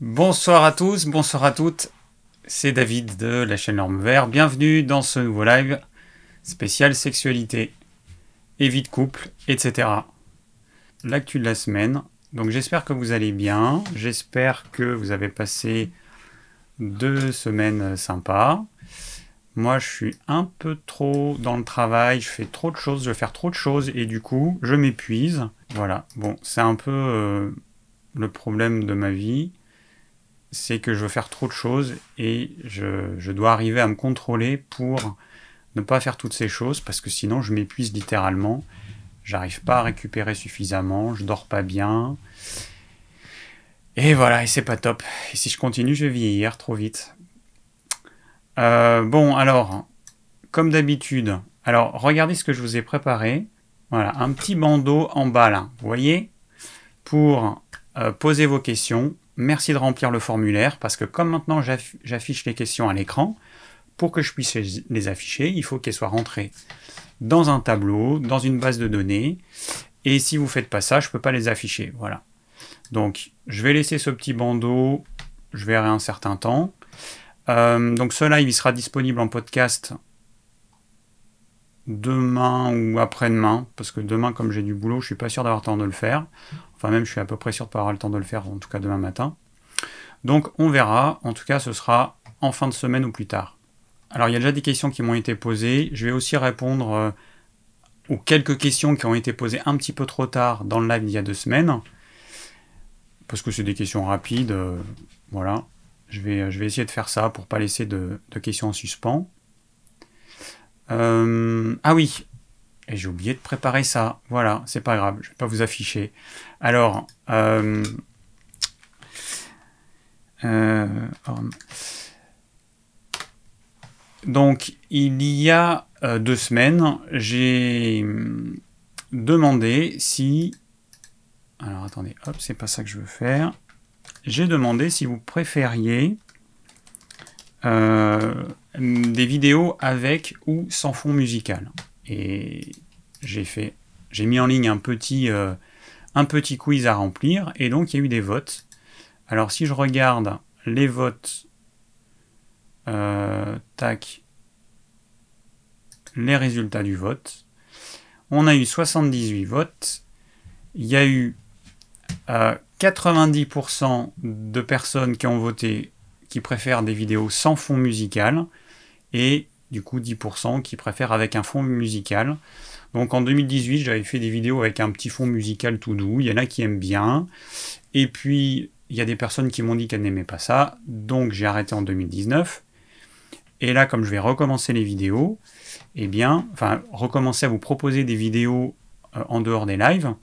Bonsoir à tous, bonsoir à toutes. C'est David de la chaîne Norme Vert. Bienvenue dans ce nouveau live spécial sexualité de couple, etc. L'actu de la semaine. Donc j'espère que vous allez bien. J'espère que vous avez passé deux semaines sympas. Moi, je suis un peu trop dans le travail, je fais trop de choses, je vais faire trop de choses et du coup, je m'épuise. Voilà. Bon, c'est un peu euh, le problème de ma vie c'est que je veux faire trop de choses et je, dois arriver à me contrôler pour ne pas faire toutes ces choses parce que sinon je m'épuise littéralement. J'arrive pas à récupérer suffisamment, je dors pas bien. Et voilà, et c'est pas top. Et si je continue, je vais vieillir trop vite. Euh, bon, alors, comme d'habitude, alors regardez ce que je vous ai préparé. Voilà, un petit bandeau en bas là, vous voyez Pour euh, poser vos questions merci de remplir le formulaire parce que comme maintenant j'affiche les questions à l'écran, pour que je puisse les afficher, il faut qu'elles soient rentrées dans un tableau, dans une base de données. Et si vous ne faites pas ça, je ne peux pas les afficher. Voilà. Donc, je vais laisser ce petit bandeau, je verrai un certain temps. Euh, donc, ce live, il sera disponible en podcast demain ou après-demain, parce que demain, comme j'ai du boulot, je ne suis pas sûr d'avoir le temps de le faire. Enfin, même, je suis à peu près sûr de ne pas avoir le temps de le faire, en tout cas demain matin. Donc, on verra. En tout cas, ce sera en fin de semaine ou plus tard. Alors, il y a déjà des questions qui m'ont été posées. Je vais aussi répondre euh, aux quelques questions qui ont été posées un petit peu trop tard dans le live il y a deux semaines. Parce que c'est des questions rapides. Euh, voilà. Je vais, essayer de faire ça pour ne pas laisser de, questions en suspens. Euh, ah oui, et j'ai oublié de préparer ça. Voilà, c'est pas grave, je vais pas vous afficher. Alors, euh, euh, donc, il y a euh, deux semaines, j'ai demandé si. Alors, attendez, hop, c'est pas ça que je veux faire. J'ai demandé si vous préfériez des vidéos avec ou sans fond musical. Et j'ai fait, j'ai mis en ligne un petit, un petit quiz à remplir, et donc il y a eu des votes. Alors si je regarde les votes, euh, tac, les résultats du vote, on a eu 78 votes, il y a eu 90% euh, de personnes qui ont voté qui préfèrent des vidéos sans fond musical, et du coup 10% qui préfèrent avec un fond musical. Donc en 2018, j'avais fait des vidéos avec un petit fond musical tout doux. Il y en a qui aiment bien. Et puis, il y a des personnes qui m'ont dit qu'elles n'aimaient pas ça. Donc j'ai arrêté en 2019. Et là, comme je vais recommencer les vidéos, eh bien, enfin, recommencer à vous proposer des vidéos euh, en dehors des lives,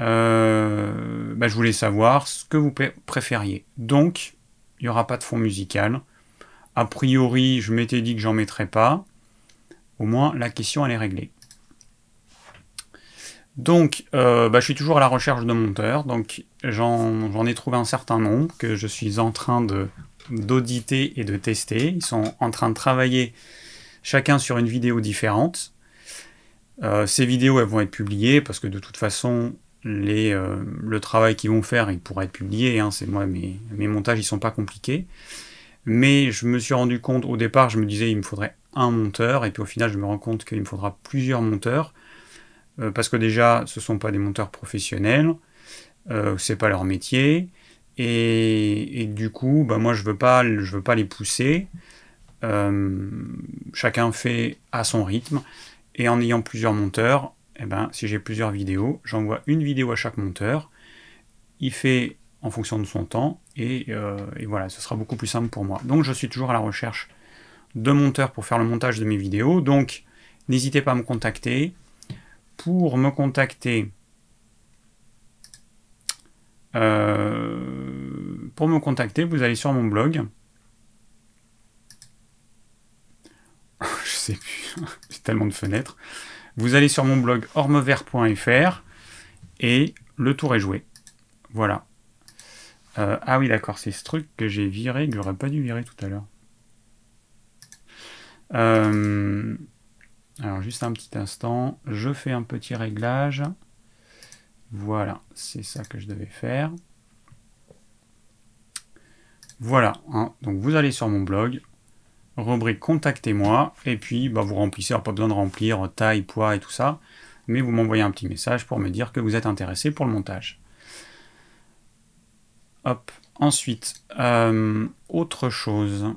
euh, bah, je voulais savoir ce que vous préfériez. Donc, il n'y aura pas de fond musical. A priori, je m'étais dit que j'en mettrais pas. Au moins, la question, elle est réglée. Donc, euh, bah, je suis toujours à la recherche de monteurs. Donc, j'en ai trouvé un certain nombre que je suis en train d'auditer et de tester. Ils sont en train de travailler chacun sur une vidéo différente. Euh, ces vidéos, elles vont être publiées parce que de toute façon, euh, le travail qu'ils vont faire, il pourra être publié. Hein. C'est moi, mes, mes montages, ils sont pas compliqués. Mais je me suis rendu compte, au départ, je me disais il me faudrait un monteur, et puis au final, je me rends compte qu'il me faudra plusieurs monteurs, euh, parce que déjà, ce ne sont pas des monteurs professionnels, euh, c'est pas leur métier, et, du coup, bah, moi, je veux pas, veux pas les pousser. Euh, chacun fait à son rythme, et en ayant plusieurs monteurs, eh ben, si j'ai plusieurs vidéos, j'envoie une vidéo à chaque monteur. Il fait en fonction de son temps. Euh, et, voilà, ce sera beaucoup plus simple pour moi. Donc je suis toujours à la recherche de monteurs pour faire le montage de mes vidéos. Donc n'hésitez pas à me contacter. Pour me contacter, euh, pour me contacter, vous allez sur mon blog. je sais plus, j'ai tellement de fenêtres. Vous allez sur mon blog ormevert.fr et le tour est joué. Voilà. Euh, ah oui, d'accord, c'est ce truc que j'ai viré, que j'aurais pas dû virer tout à l'heure. Euh, alors, juste un petit instant, je fais un petit réglage. Voilà, c'est ça que je devais faire. Voilà, hein. donc vous allez sur mon blog, rubrique Contactez-moi, et puis bah, vous remplissez, alors pas besoin de remplir taille, poids et tout ça, mais vous m'envoyez un petit message pour me dire que vous êtes intéressé pour le montage. Hop, ensuite, euh, autre chose.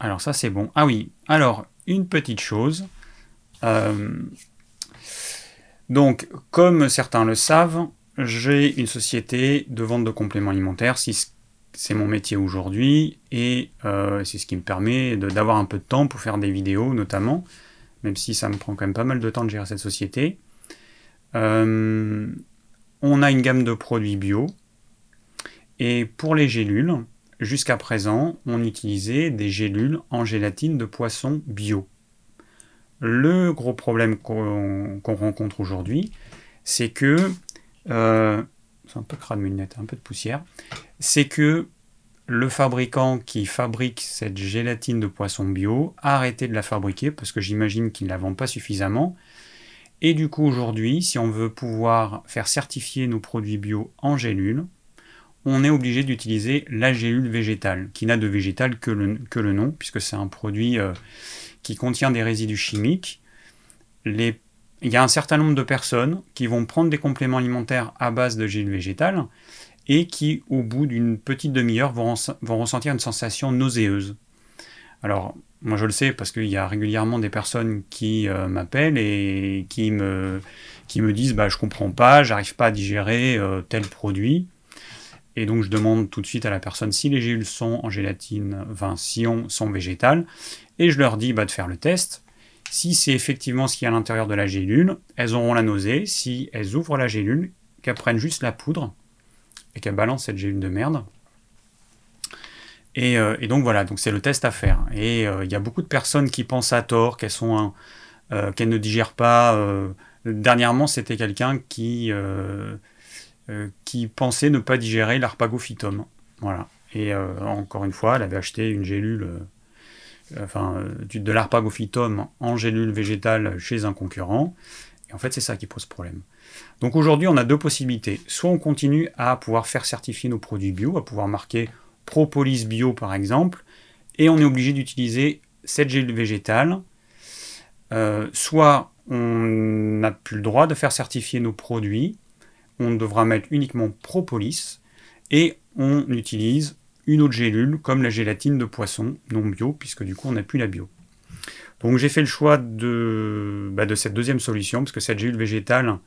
Alors ça c'est bon. Ah oui, alors une petite chose. Euh, donc, comme certains le savent, j'ai une société de vente de compléments alimentaires, c'est mon métier aujourd'hui, et euh, c'est ce qui me permet d'avoir un peu de temps pour faire des vidéos notamment, même si ça me prend quand même pas mal de temps de gérer cette société. Euh, on a une gamme de produits bio, et pour les gélules, jusqu'à présent, on utilisait des gélules en gélatine de poisson bio. Le gros problème qu'on rencontre aujourd'hui, c'est que euh, c'est un peu crade lunette, un peu de poussière, c'est que le fabricant qui fabrique cette gélatine de poisson bio a arrêté de la fabriquer parce que j'imagine qu'il ne la vend pas suffisamment. Et du coup, aujourd'hui, si on veut pouvoir faire certifier nos produits bio en gélule, on est obligé d'utiliser la gélule végétale, qui n'a de végétal que le, nom, puisque c'est un produit euh, qui contient des résidus chimiques. Il y a un certain nombre de personnes qui vont prendre des compléments alimentaires à base de gel végétal et qui, au bout d'une petite demi-heure, vont, ressentir une sensation nauséeuse. Alors, moi je le sais parce qu'il y a régulièrement des personnes qui euh, m'appellent et qui me, qui me disent bah, Je comprends pas, j'arrive pas à digérer euh, tel produit. Et donc je demande tout de suite à la personne si les gélules sont en gélatine, enfin si on, sont végétales, et je leur dis bah, de faire le test. Si c'est effectivement ce qu'il y a à l'intérieur de la gélule, elles auront la nausée. Si elles ouvrent la gélule, qu'elles prennent juste la poudre et qu'elles balancent cette gélule de merde. Et, euh, donc voilà, donc c'est le test à faire. Et euh, il y a beaucoup de personnes qui pensent à tort qu'elles sont euh, qu'elles ne digèrent pas. dernièrement, c'était quelqu'un qui qui pensait ne pas digérer l'arpagophytum. Voilà. Et encore une fois, elle avait acheté une gélule enfin, euh, de l'arpagophytum en gélule végétale chez un concurrent. Et en fait, c'est ça qui pose problème. Donc aujourd'hui, on a deux possibilités. Soit on continue à pouvoir faire certifier nos produits bio, à pouvoir marquer Propolis bio par exemple, et on est obligé d'utiliser cette gélule végétale. Euh, soit on n'a plus le droit de faire certifier nos produits, on devra mettre uniquement Propolis, et on utilise une autre gélule, comme la gélatine de poisson non bio, puisque du coup on n'a plus la bio. Donc j'ai fait le choix de, bah, cette deuxième solution, parce que cette gélule végétale,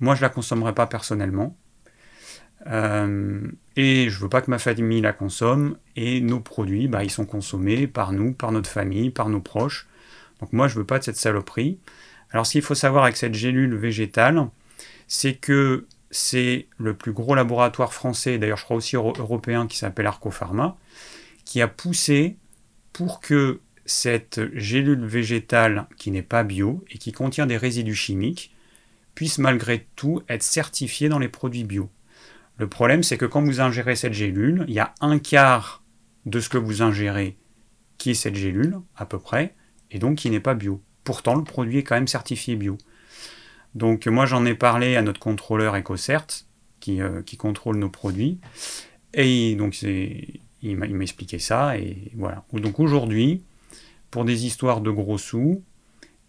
moi je la consommerai pas personnellement. Euh, et je veux pas que ma famille la consomme, et nos produits, bah, ils sont consommés par nous, par notre famille, par nos proches. Donc moi je veux pas de cette saloperie. Alors ce qu'il faut savoir avec cette gélule végétale, c'est que c'est le plus gros laboratoire français, d'ailleurs je crois aussi européen, qui s'appelle Arcopharma, qui a poussé pour que cette gélule végétale qui n'est pas bio et qui contient des résidus chimiques puisse malgré tout être certifiée dans les produits bio. Le problème, c'est que quand vous ingérez cette gélule, il y a un quart de ce que vous ingérez qui est cette gélule, à peu près, et donc qui n'est pas bio. Pourtant, le produit est quand même certifié bio. Donc moi j'en ai parlé à notre contrôleur EcoCert qui, euh, qui contrôle nos produits. Et donc il m'a expliqué ça. Et voilà. Donc aujourd'hui, pour des histoires de gros sous,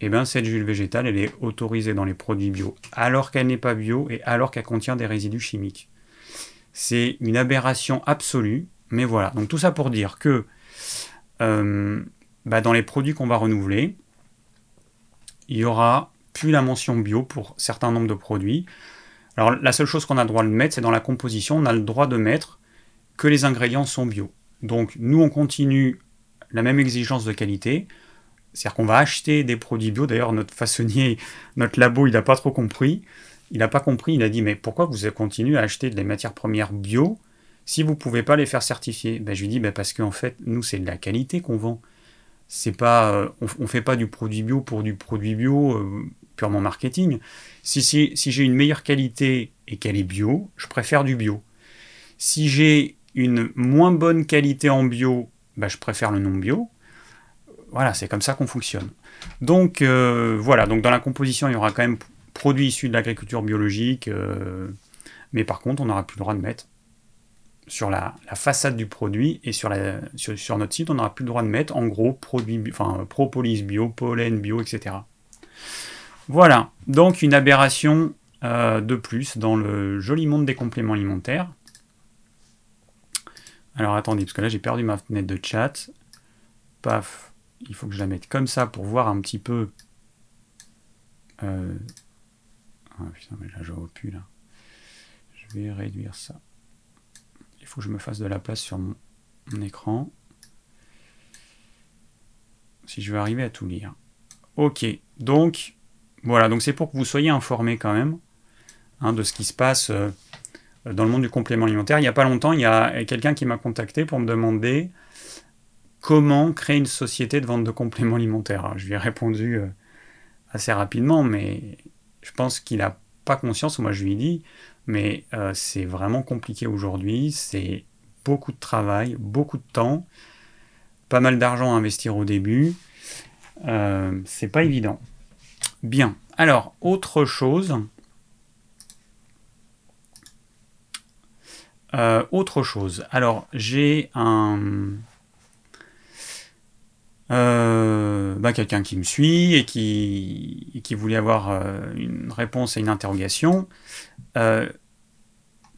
eh ben, cette huile végétale, elle est autorisée dans les produits bio, alors qu'elle n'est pas bio et alors qu'elle contient des résidus chimiques. C'est une aberration absolue, mais voilà. Donc tout ça pour dire que euh, bah, dans les produits qu'on va renouveler, il y aura la mention bio pour certains nombres de produits. Alors la seule chose qu'on a le droit de mettre, c'est dans la composition, on a le droit de mettre que les ingrédients sont bio. Donc nous, on continue la même exigence de qualité. C'est-à-dire qu'on va acheter des produits bio. D'ailleurs, notre façonnier, notre labo, il n'a pas trop compris. Il n'a pas compris, il a dit, mais pourquoi vous continuez à acheter des matières premières bio si vous ne pouvez pas les faire certifier? Ben, Je lui dis, ben, parce qu'en fait, nous, c'est de la qualité qu'on vend. C'est pas, euh, on ne fait pas du produit bio pour du produit bio. Euh, purement marketing. Si, j'ai une meilleure qualité et qu'elle est bio, je préfère du bio. Si j'ai une moins bonne qualité en bio, bah, je préfère le non bio. Voilà, c'est comme ça qu'on fonctionne. Donc euh, voilà, donc dans la composition, il y aura quand même produits issus de l'agriculture biologique, euh, Mais par contre, on n'aura plus le droit de mettre sur la, façade du produit et sur, la, sur, notre site, on n'aura plus le droit de mettre en gros produit, enfin, propolis bio, pollen bio, etc. Voilà, donc une aberration euh, de plus dans le joli monde des compléments alimentaires. Alors attendez, parce que là j'ai perdu ma fenêtre de chat. Paf, il faut que je la mette comme ça pour voir un petit peu. Euh, ah putain, mais là je vois plus là. Je vais réduire ça. Il faut que je me fasse de la place sur mon, écran. Si je veux arriver à tout lire. Ok, donc voilà, donc c'est pour que vous soyez informés quand même hein, de ce qui se passe euh, dans le monde du complément alimentaire. Il n'y a pas longtemps, il y a quelqu'un qui m'a contacté pour me demander comment créer une société de vente de compléments alimentaires. je lui ai répondu euh, assez rapidement, mais je pense qu'il n'a pas conscience, moi je lui ai dit, mais euh, c'est vraiment compliqué aujourd'hui, c'est beaucoup de travail, beaucoup de temps, pas mal d'argent à investir au début, c'est pas évident. Bien, alors autre chose, autre chose, alors j'ai un euh, bah, quelqu'un qui me suit et qui, voulait avoir euh, une réponse à une interrogation. Euh,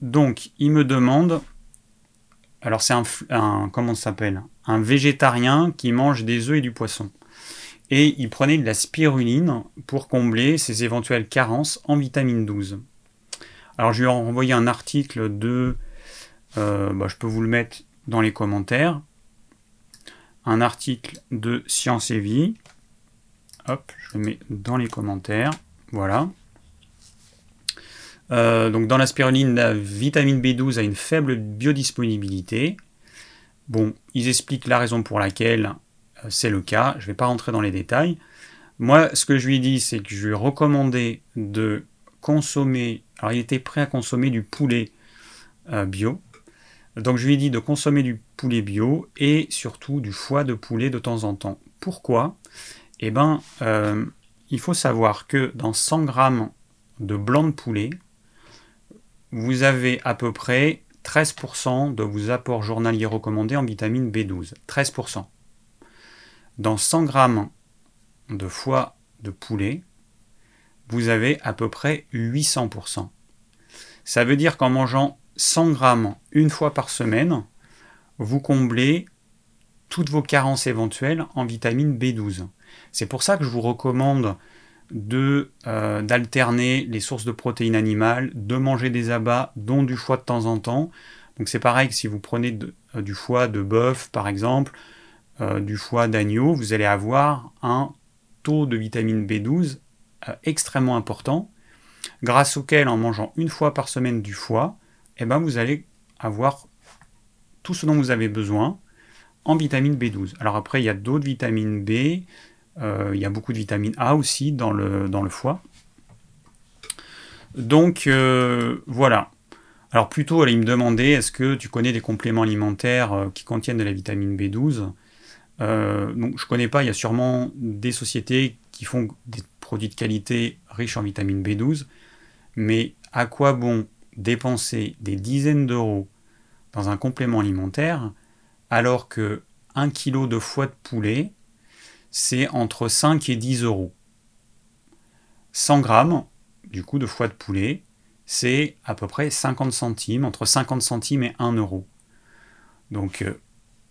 donc, il me demande, alors c'est un, comment ça s'appelle? Un végétarien qui mange des œufs et du poisson. Et il prenait de la spiruline pour combler ses éventuelles carences en vitamine 12. Alors, je lui ai envoyé un article de, bah, je peux vous le mettre dans les commentaires un article de Science et Vie. Hop, je le mets dans les commentaires. Voilà. Euh, donc dans la spiruline, la vitamine B12 a une faible biodisponibilité. Bon, ils expliquent la raison pour laquelle euh, c'est le cas. Je ne vais pas rentrer dans les détails. Moi, ce que je lui ai dit, c'est que je lui ai recommandé de consommer. Alors, il était prêt à consommer du poulet euh, bio. Donc je lui ai dit de consommer du poulet bio et surtout du foie de poulet de temps en temps. Pourquoi? Eh bien, euh, il faut savoir que dans 100 grammes de blanc de poulet, vous avez à peu près 13% de vos apports journaliers recommandés en vitamine B12. 13%. Dans 100 grammes de foie de poulet, vous avez à peu près 800%. Ça veut dire qu'en mangeant 100 grammes une fois par semaine, vous comblez toutes vos carences éventuelles en vitamine B12. C'est pour ça que je vous recommande de euh, d'alterner les sources de protéines animales, de manger des abats, dont du foie de temps en temps. Donc c'est pareil que si vous prenez euh, du foie de bœuf par exemple, euh, du foie d'agneau, vous allez avoir un taux de vitamine B12 extrêmement important, grâce auquel en mangeant une fois par semaine du foie, eh ben vous allez avoir tout ce dont vous avez besoin en vitamine B12. Alors après, il y a d'autres vitamines B, euh, il y a beaucoup de vitamine A aussi dans le, dans le foie. Donc euh, voilà. Alors plutôt, il me demandait, est-ce que tu connais des compléments alimentaires euh, qui contiennent de la vitamine B12 donc, je ne connais pas, il y a sûrement des sociétés qui font des produits de qualité riches en vitamine B12, mais à quoi bon dépenser des dizaines d'euros dans un complément alimentaire alors que 1 kg de foie de poulet, c'est entre 5 et 10 euros? 100 grammes, du coup, de foie de poulet, c'est à peu près 50 centimes, entre 50 centimes et 1 euro. Donc, euh,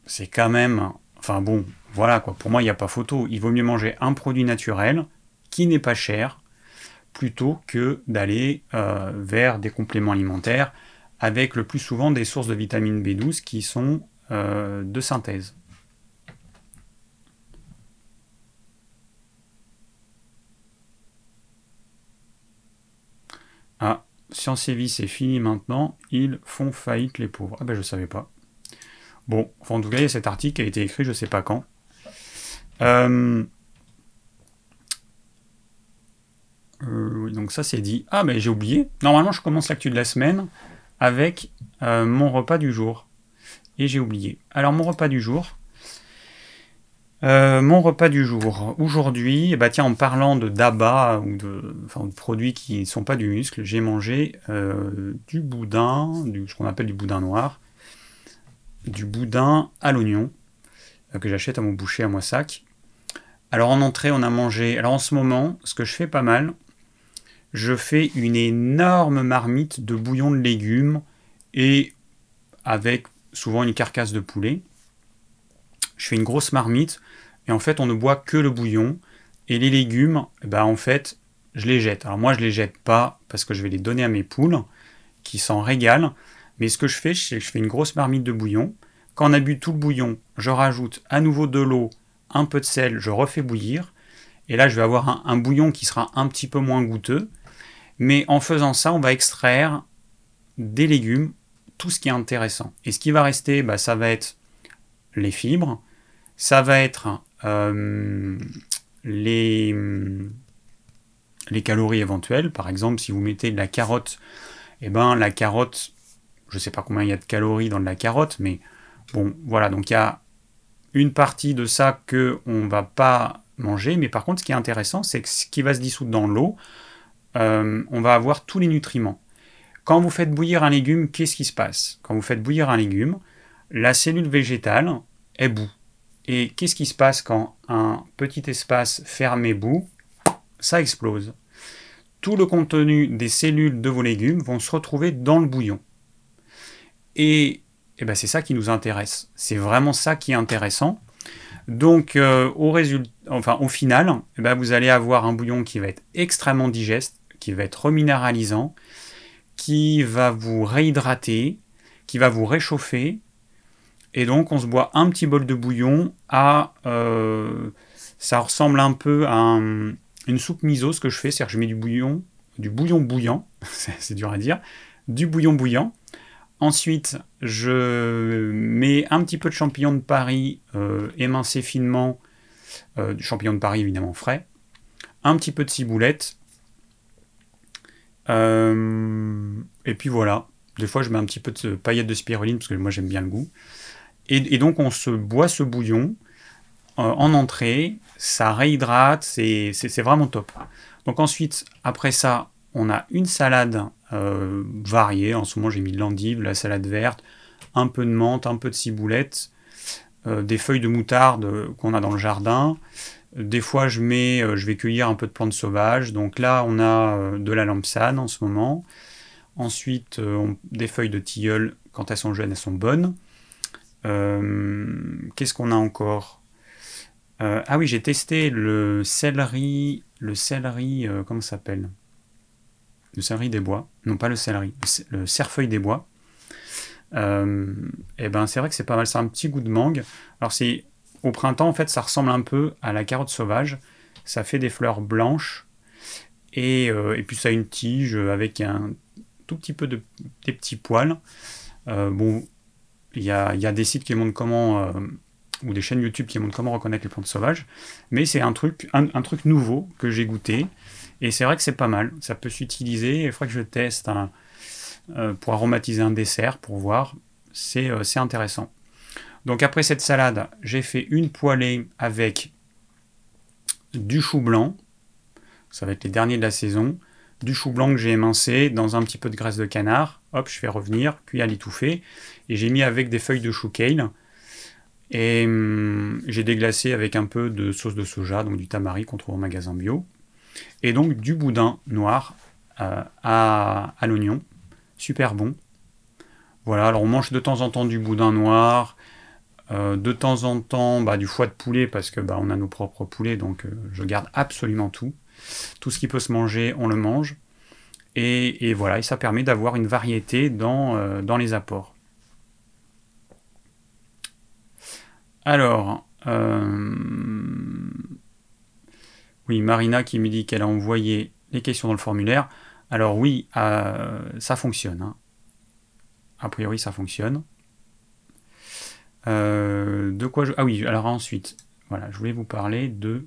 c'est quand même. Enfin bon, voilà quoi. Pour moi, il n'y a pas photo. Il vaut mieux manger un produit naturel qui n'est pas cher plutôt que d'aller euh, vers des compléments alimentaires avec le plus souvent des sources de vitamine B12 qui sont euh, de synthèse. Ah, Science et Vie, c'est fini maintenant. Ils font faillite, les pauvres. Ah ben, je savais pas. Bon, enfin, en tout cas, cet article a été écrit, je sais pas quand. Euh, euh, donc ça, c'est dit. Ah, ben, j'ai oublié. Normalement, je commence l'actu de la semaine avec euh, mon repas du jour. Et j'ai oublié. Alors mon repas du jour, mon repas du jour. Aujourd'hui, bah tiens, en parlant de d'abats ou de, enfin, de produits qui ne sont pas du muscle, j'ai mangé du boudin, ce qu'on appelle du boudin noir, du boudin à l'oignon, euh, que j'achète à mon boucher à Moissac. Alors en entrée, on a mangé. Alors en ce moment, ce que je fais pas mal, je fais une énorme marmite de bouillon de légumes et avec souvent une carcasse de poulet. Je fais une grosse marmite et en fait on ne boit que le bouillon et les légumes, bah en fait je les jette. Alors moi je les jette pas parce que je vais les donner à mes poules qui s'en régalent. Mais ce que je fais, c'est que je fais une grosse marmite de bouillon. Quand on a bu tout le bouillon, je rajoute à nouveau de l'eau, un peu de sel, je refais bouillir. Et là, je vais avoir un, bouillon qui sera un petit peu moins goûteux. Mais en faisant ça, on va extraire des légumes tout ce qui est intéressant. Et ce qui va rester, bah, ça va être les fibres, ça va être euh, les, les calories éventuelles. Par exemple, si vous mettez de la carotte, eh ben, la carotte, je sais pas combien il y a de calories dans de la carotte, mais bon, voilà, donc il y a une partie de ça que on va pas manger, mais par contre, ce qui est intéressant, c'est que ce qui va se dissoudre dans l'eau, euh, on va avoir tous les nutriments. Quand vous faites bouillir un légume, qu'est-ce qui se passe? Quand vous faites bouillir un légume, la cellule végétale est boue. Et qu'est-ce qui se passe quand un petit espace fermé boue? Ça explose. Tout le contenu des cellules de vos légumes vont se retrouver dans le bouillon. Et, eh ben c'est ça qui nous intéresse. C'est vraiment ça qui est intéressant. Donc euh, au, final, eh ben, vous allez avoir un bouillon qui va être extrêmement digeste, qui va être reminéralisant, qui va vous réhydrater, qui va vous réchauffer. Et donc on se boit un petit bol de bouillon à... Euh, ça ressemble un peu à une soupe miso, ce que je fais, c'est-à-dire que je mets du bouillon, du bouillon bouillant, c'est dur à dire, du bouillon bouillant. Ensuite, je mets un petit peu de champignons de Paris euh, émincés finement, euh, champignon de Paris évidemment frais, un petit peu de ciboulette, euh, et puis voilà. Des fois, je mets un petit peu de paillettes de spiruline parce que moi j'aime bien le goût. Et, donc, on se boit ce bouillon euh, en entrée. Ça réhydrate. C'est vraiment top. Donc, ensuite, après ça, on a une salade euh, variée. En ce moment, j'ai mis de l'endive, la salade verte, un peu de menthe, un peu de ciboulette, des feuilles de moutarde qu'on a dans le jardin. Des fois, je mets, euh, je vais cueillir un peu de plantes sauvages. Donc là, on a euh, de la lampsane en ce moment. Ensuite, euh, des feuilles de tilleul, quand elles sont jeunes, elles sont bonnes. Qu'est-ce qu'on a encore? Ah oui, j'ai testé le céleri, le céleri, comment ça s'appelle? Le céleri des bois. Non, pas le céleri, le cerfeuil des bois. et eh ben c'est vrai que c'est pas mal, c'est un petit goût de mangue. Alors c'est au printemps, en fait, ça ressemble un peu à la carotte sauvage. Ça fait des fleurs blanches. Et, euh, puis ça a une tige avec un tout petit peu de des petits poils. Euh, bon, il y a, des sites qui montrent comment, euh, ou des chaînes YouTube qui montrent comment reconnaître les plantes sauvages. Mais c'est un truc, un, truc nouveau que j'ai goûté. Et c'est vrai que c'est pas mal. Ça peut s'utiliser. Il faudrait que je teste pour aromatiser un dessert, pour voir. C'est intéressant. Donc après cette salade, j'ai fait une poêlée avec du chou blanc. Ça va être les derniers de la saison. Du chou blanc que j'ai émincé dans un petit peu de graisse de canard. Hop, je fais revenir, cuit à l'étouffée. Et j'ai mis avec des feuilles de chou kale. Et hum, j'ai déglacé avec un peu de sauce de soja, donc du tamari qu'on trouve au magasin bio. Et donc du boudin noir euh, à, l'oignon. Super bon. Voilà, alors on mange de temps en temps du boudin noir, euh, de temps en temps, bah, du foie de poulet parce que bah, on a nos propres poulets, donc euh, je garde absolument tout. Tout ce qui peut se manger, on le mange. Et, voilà, et ça permet d'avoir une variété dans, dans les apports. Alors, oui, Marina qui me dit qu'elle a envoyé les questions dans le formulaire. Alors oui, ça fonctionne. Hein. A priori, ça fonctionne. Euh, de quoi je... Ah oui, alors ensuite, voilà, je voulais vous parler de...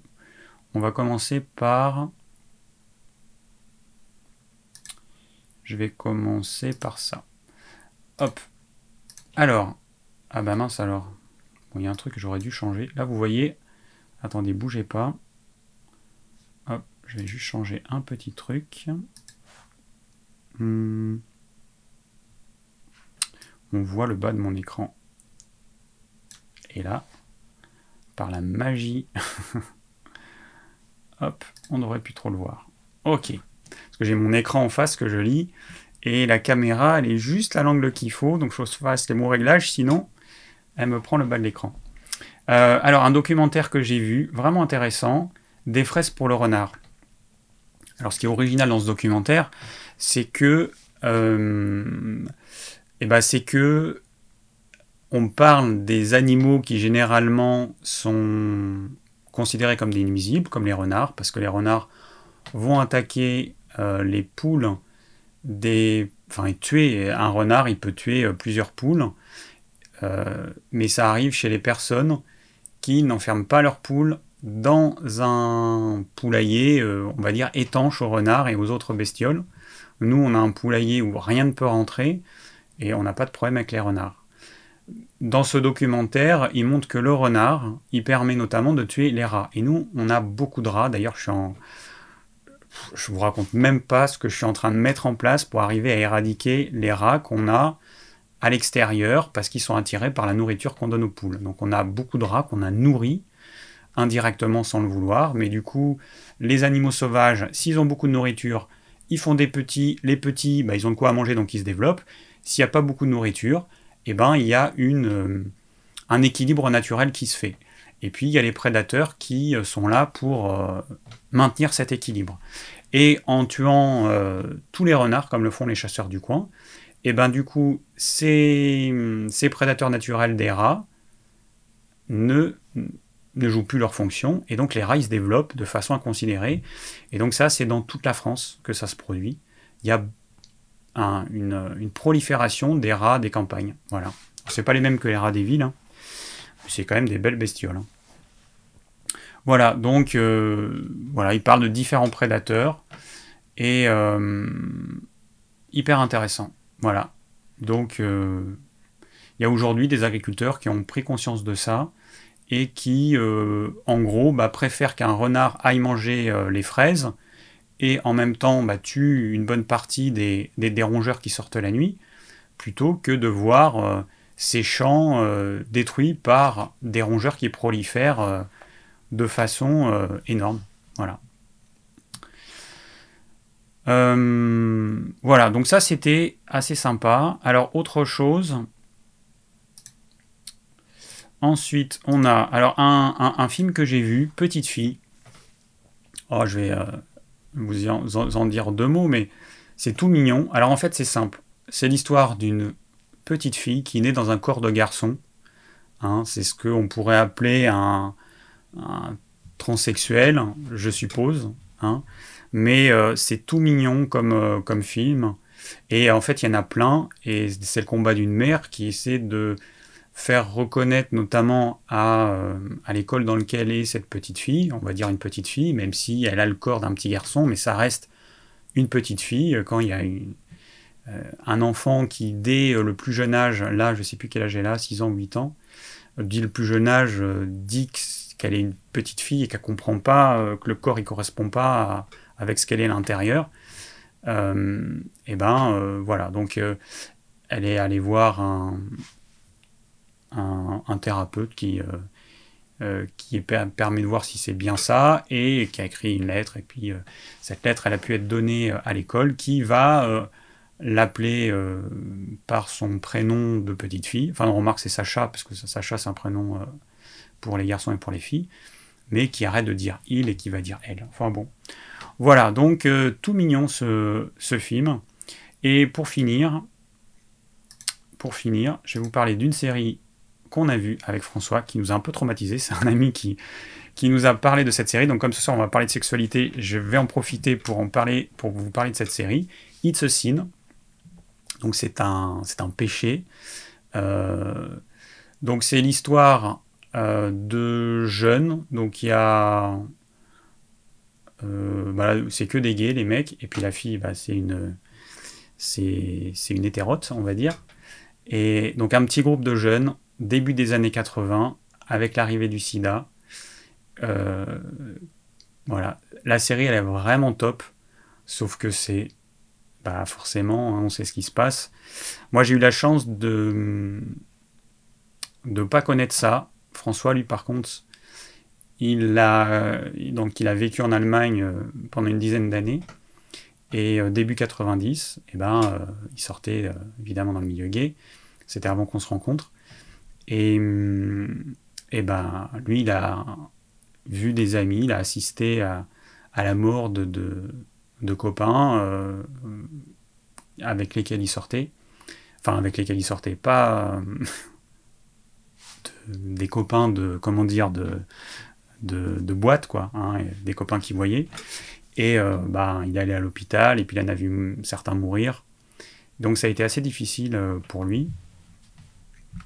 On va commencer par... Je vais commencer par ça. Hop. Alors. Ah bah mince alors. Il y a un truc que j'aurais dû changer. Là, vous voyez, Attendez, bougez pas. Je vais juste changer un petit truc. Hmm. On voit le bas de mon écran. Et là, par la magie, hop, on n'aurait plus trop le voir. Ok. Parce que j'ai mon écran en face que je lis. Et la caméra, elle est juste à l'angle qu'il faut. Donc, je fasse les mots réglages. Sinon, elle me prend le bas de l'écran. Euh, alors, un documentaire que j'ai vu, vraiment intéressant, des fraises pour le renard. Alors, ce qui est original dans ce documentaire, c'est que, euh, eh ben, c'est que on parle des animaux qui généralement sont considérés comme des nuisibles, comme les renards, parce que les renards vont attaquer euh, les poules des, enfin, tuer un renard, il peut tuer plusieurs poules. mais ça arrive chez les personnes qui n'enferment pas leurs poules dans un poulailler, euh, on va dire, étanche aux renards et aux autres bestioles. Nous, on a un poulailler où rien ne peut rentrer et on n'a pas de problème avec les renards. Dans ce documentaire, il montre que le renard, il permet notamment de tuer les rats. Et nous, on a beaucoup de rats. D'ailleurs, je suis en... Je vous raconte même pas ce que je suis en train de mettre en place pour arriver à éradiquer les rats qu'on a à l'extérieur parce qu'ils sont attirés par la nourriture qu'on donne aux poules. Donc on a beaucoup de rats qu'on a nourris indirectement sans le vouloir, mais du coup, les animaux sauvages, s'ils ont beaucoup de nourriture, ils font des petits, les petits, bah, ils ont de quoi manger donc ils se développent. S'il n'y a pas beaucoup de nourriture, eh ben, il y a une, euh, un équilibre naturel qui se fait. Et puis il y a les prédateurs qui euh, sont là pour euh, maintenir cet équilibre. Et en tuant tous les renards, comme le font les chasseurs du coin, et ben du coup, ces, ces prédateurs naturels des rats ne, ne jouent plus leur fonction, et donc les rats ils se développent de façon inconsidérée. Et donc ça, c'est dans toute la France que ça se produit. Il y a une, une, prolifération des rats des campagnes. Voilà. C'est pas les mêmes que les rats des villes, hein. c'est quand même des belles bestioles. Hein. Voilà, donc euh, voilà, il parle de différents prédateurs et euh, hyper intéressant. Voilà. Donc, euh, il y a aujourd'hui des agriculteurs qui ont pris conscience de ça et qui, euh, en gros, bah, préfèrent qu'un renard aille manger euh, les fraises et en même temps bah, tue une bonne partie des, des, qui sortent la nuit, plutôt que de voir ces champs détruits par des rongeurs qui prolifèrent de façon énorme. Voilà. Euh, voilà, donc ça c'était assez sympa. Alors autre chose. Ensuite, on a alors un, film que j'ai vu, Petite fille. Oh, je vais euh, vous en, dire deux mots, mais c'est tout mignon. Alors en fait, c'est simple. C'est l'histoire d'une petite fille qui naît dans un corps de garçon. Hein, c'est ce qu'on pourrait appeler un, transsexuel, je suppose. Hein mais euh, c'est tout mignon comme, euh, comme film. Et en fait, il y en a plein, et c'est le combat d'une mère qui essaie de faire reconnaître notamment à, euh, à l'école dans laquelle est cette petite fille, on va dire une petite fille, même si elle a le corps d'un petit garçon, mais ça reste une petite fille. Quand il y a un enfant qui, dès le plus jeune âge, là, je ne sais plus quel âge elle a, 6 ans ou 8 ans, dit le plus jeune âge, dit qu'elle est une petite fille et qu'elle ne comprend pas que le corps ne correspond pas à, avec ce qu'elle est à l'intérieur. Euh, et ben euh, voilà, donc euh, elle est allée voir un, un, thérapeute qui, qui permet de voir si c'est bien ça et qui a écrit une lettre. Et puis cette lettre, elle a pu être donnée à l'école qui va l'appeler par son prénom de petite fille. Enfin, on remarque c'est Sacha, parce que Sacha c'est un prénom pour les garçons et pour les filles, mais qui arrête de dire il et qui va dire elle. Enfin bon. Voilà, donc euh, tout mignon ce, film. Et pour finir, pour finir, je vais vous parler d'une série qu'on a vue avec François, qui nous a un peu traumatisé. C'est un ami qui, nous a parlé de cette série. Donc comme ce soir on va parler de sexualité, je vais en profiter pour en parler, pour vous parler de cette série. It's a Sin. Donc c'est un, c'est péché. Euh, donc c'est l'histoire euh, de jeunes. Donc il y a euh, bah, c'est que des gays, les mecs, et puis la fille, bah, c'est une, c'est, une hétérote, on va dire. Et donc un petit groupe de jeunes, début des années 80, avec l'arrivée du sida, voilà, la série elle est vraiment top, sauf que c'est bah forcément, hein, on sait ce qui se passe. Moi, j'ai eu la chance de ne pas connaître ça. François, lui, par contre, il a, donc, il a vécu en Allemagne euh, pendant une dizaine d'années. Et euh, début 90, eh ben, euh, il sortait évidemment dans le milieu gay. C'était avant qu'on se rencontre. Et, et ben, lui, il a vu des amis, il a assisté à, à la mort de, de copains euh, avec lesquels il sortait. Enfin, avec lesquels il sortait, pas euh, des copains de, comment dire, de, de, boîte, quoi, hein, des copains qu'il voyait. Et euh, bah, il allait à l'hôpital, et puis il en a vu certains mourir. Donc ça a été assez difficile pour lui.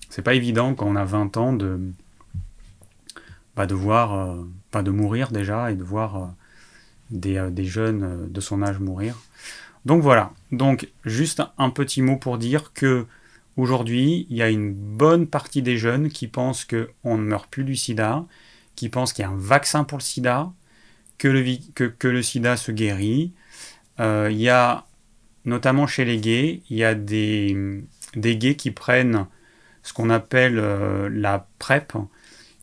C'est pas évident quand on a 20 ans de, bah, de voir, pas de mourir déjà, et de voir euh, des, jeunes euh, de son âge mourir. Donc voilà, donc juste un petit mot pour dire que aujourd'hui, il y a une bonne partie des jeunes qui pensent qu'on ne meurt plus du sida, qui pensent qu'il y a un vaccin pour le sida, que le, que, le sida se guérit. Euh, il y a, notamment chez les gays, il y a des, des gays qui prennent ce qu'on appelle la PrEP,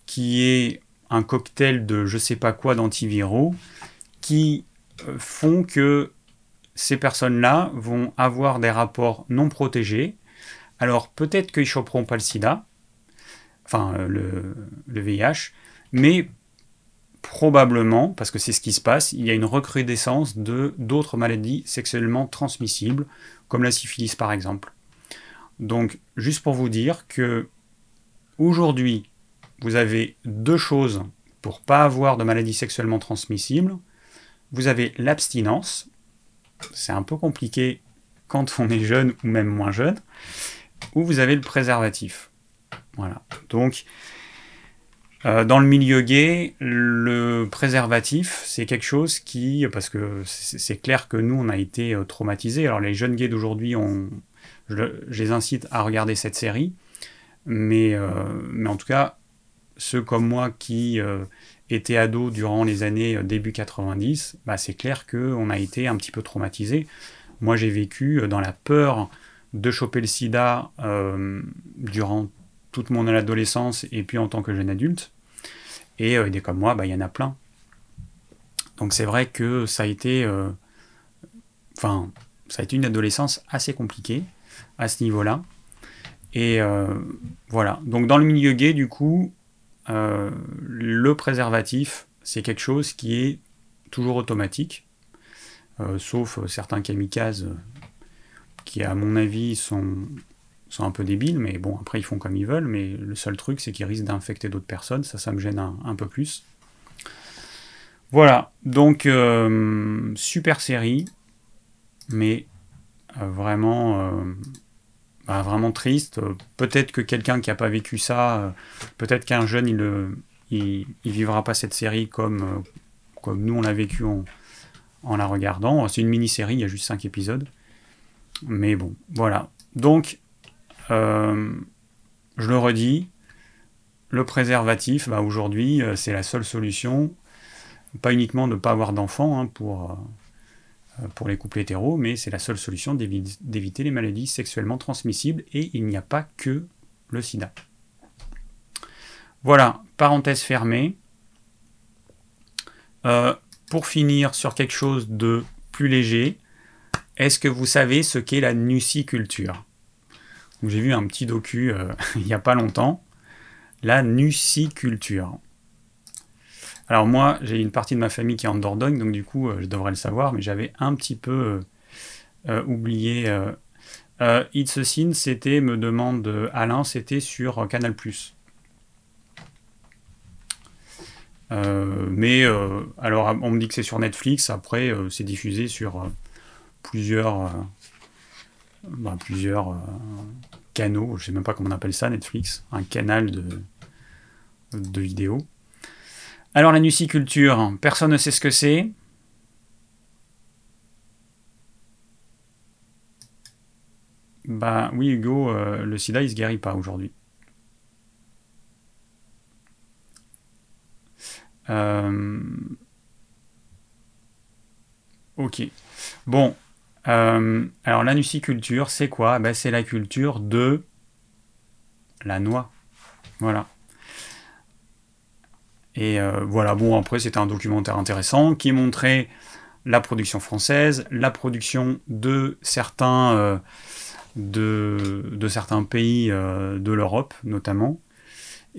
qui est un cocktail de je sais pas quoi d'antiviraux, qui euh, font que ces personnes-là vont avoir des rapports non protégés. Alors peut-être qu'ils choperont pas le sida, enfin euh, le, le VIH, mais probablement, parce que c'est ce qui se passe, il y a une recrudescence de d'autres maladies sexuellement transmissibles, comme la syphilis par exemple. Donc, juste pour vous dire que aujourd'hui, vous avez deux choses pour pas avoir de maladies sexuellement transmissibles vous avez l'abstinence. C'est un peu compliqué quand on est jeune ou même moins jeune. Ou vous avez le préservatif. Voilà. Donc, euh, dans le milieu gay, le préservatif, c'est quelque chose qui, parce que c'est clair que nous, on a été euh, traumatisés. Alors, les jeunes gays d'aujourd'hui, je, les incite à regarder cette série. Mais, euh, en tout cas, ceux comme moi qui était ado durant les années euh, début 90, bah c'est clair qu'on a été un petit peu traumatisé. Moi, j'ai vécu euh, dans la peur de choper le sida euh, durant toute mon adolescence et puis en tant que jeune adulte. Et des comme moi, bah, il y en a plein. Donc c'est vrai que ça a été une adolescence assez compliquée à ce niveau-là. Et voilà. Donc dans le milieu gay, du coup, euh, le préservatif, c'est quelque chose qui est toujours automatique, euh, sauf certains kamikazes qui, à mon avis, sont, sont un peu débiles, mais bon, après, ils font comme ils veulent, mais le seul truc, c'est qu'ils risquent d'infecter d'autres personnes, ça, ça me gêne un, peu plus. Voilà, donc, euh, super série, mais vraiment bah, vraiment triste. Peut-être que quelqu'un qui n'a pas vécu ça, euh, peut-être qu'un jeune, il ne il, vivra pas cette série comme, euh, comme nous on l'a vécu en, la regardant. C'est une mini-série, il y a juste 5 épisodes. Mais bon, voilà. Donc, euh, je le redis, le préservatif, bah, aujourd'hui, c'est la seule solution. Pas uniquement de ne pas avoir d'enfants hein, pour euh, pour les couples hétéros, mais c'est la seule solution d'éviter les maladies sexuellement transmissibles et il n'y a pas que le sida. Voilà, parenthèse fermée. Euh, pour finir sur quelque chose de plus léger, est-ce que vous savez ce qu'est la nuciculture? J'ai vu un petit docu euh, il n'y a pas longtemps. La nuciculture. Alors moi, j'ai une partie de ma famille qui est en Dordogne, donc du coup, euh, je devrais le savoir, mais j'avais un petit peu euh, euh, oublié. It's a Sin, c'était, me demande Alain, c'était sur Canal+. mais alors, on me dit que c'est sur Netflix. Après, c'est diffusé sur plusieurs, bah, plusieurs canaux. Je sais même pas comment on appelle ça, Netflix. Un canal de, de vidéos. Alors la nuciculture, personne ne sait ce que c'est. Bah oui Hugo, euh, le sida il se guérit pas aujourd'hui. Euh, ok. Bon. Euh, alors la nuciculture, c'est quoi? Ben, C'est la culture de la noix. Voilà. Et voilà, bon, après, c'était un documentaire intéressant qui montrait la production française, la production de certains, de, certains pays de l'Europe, notamment.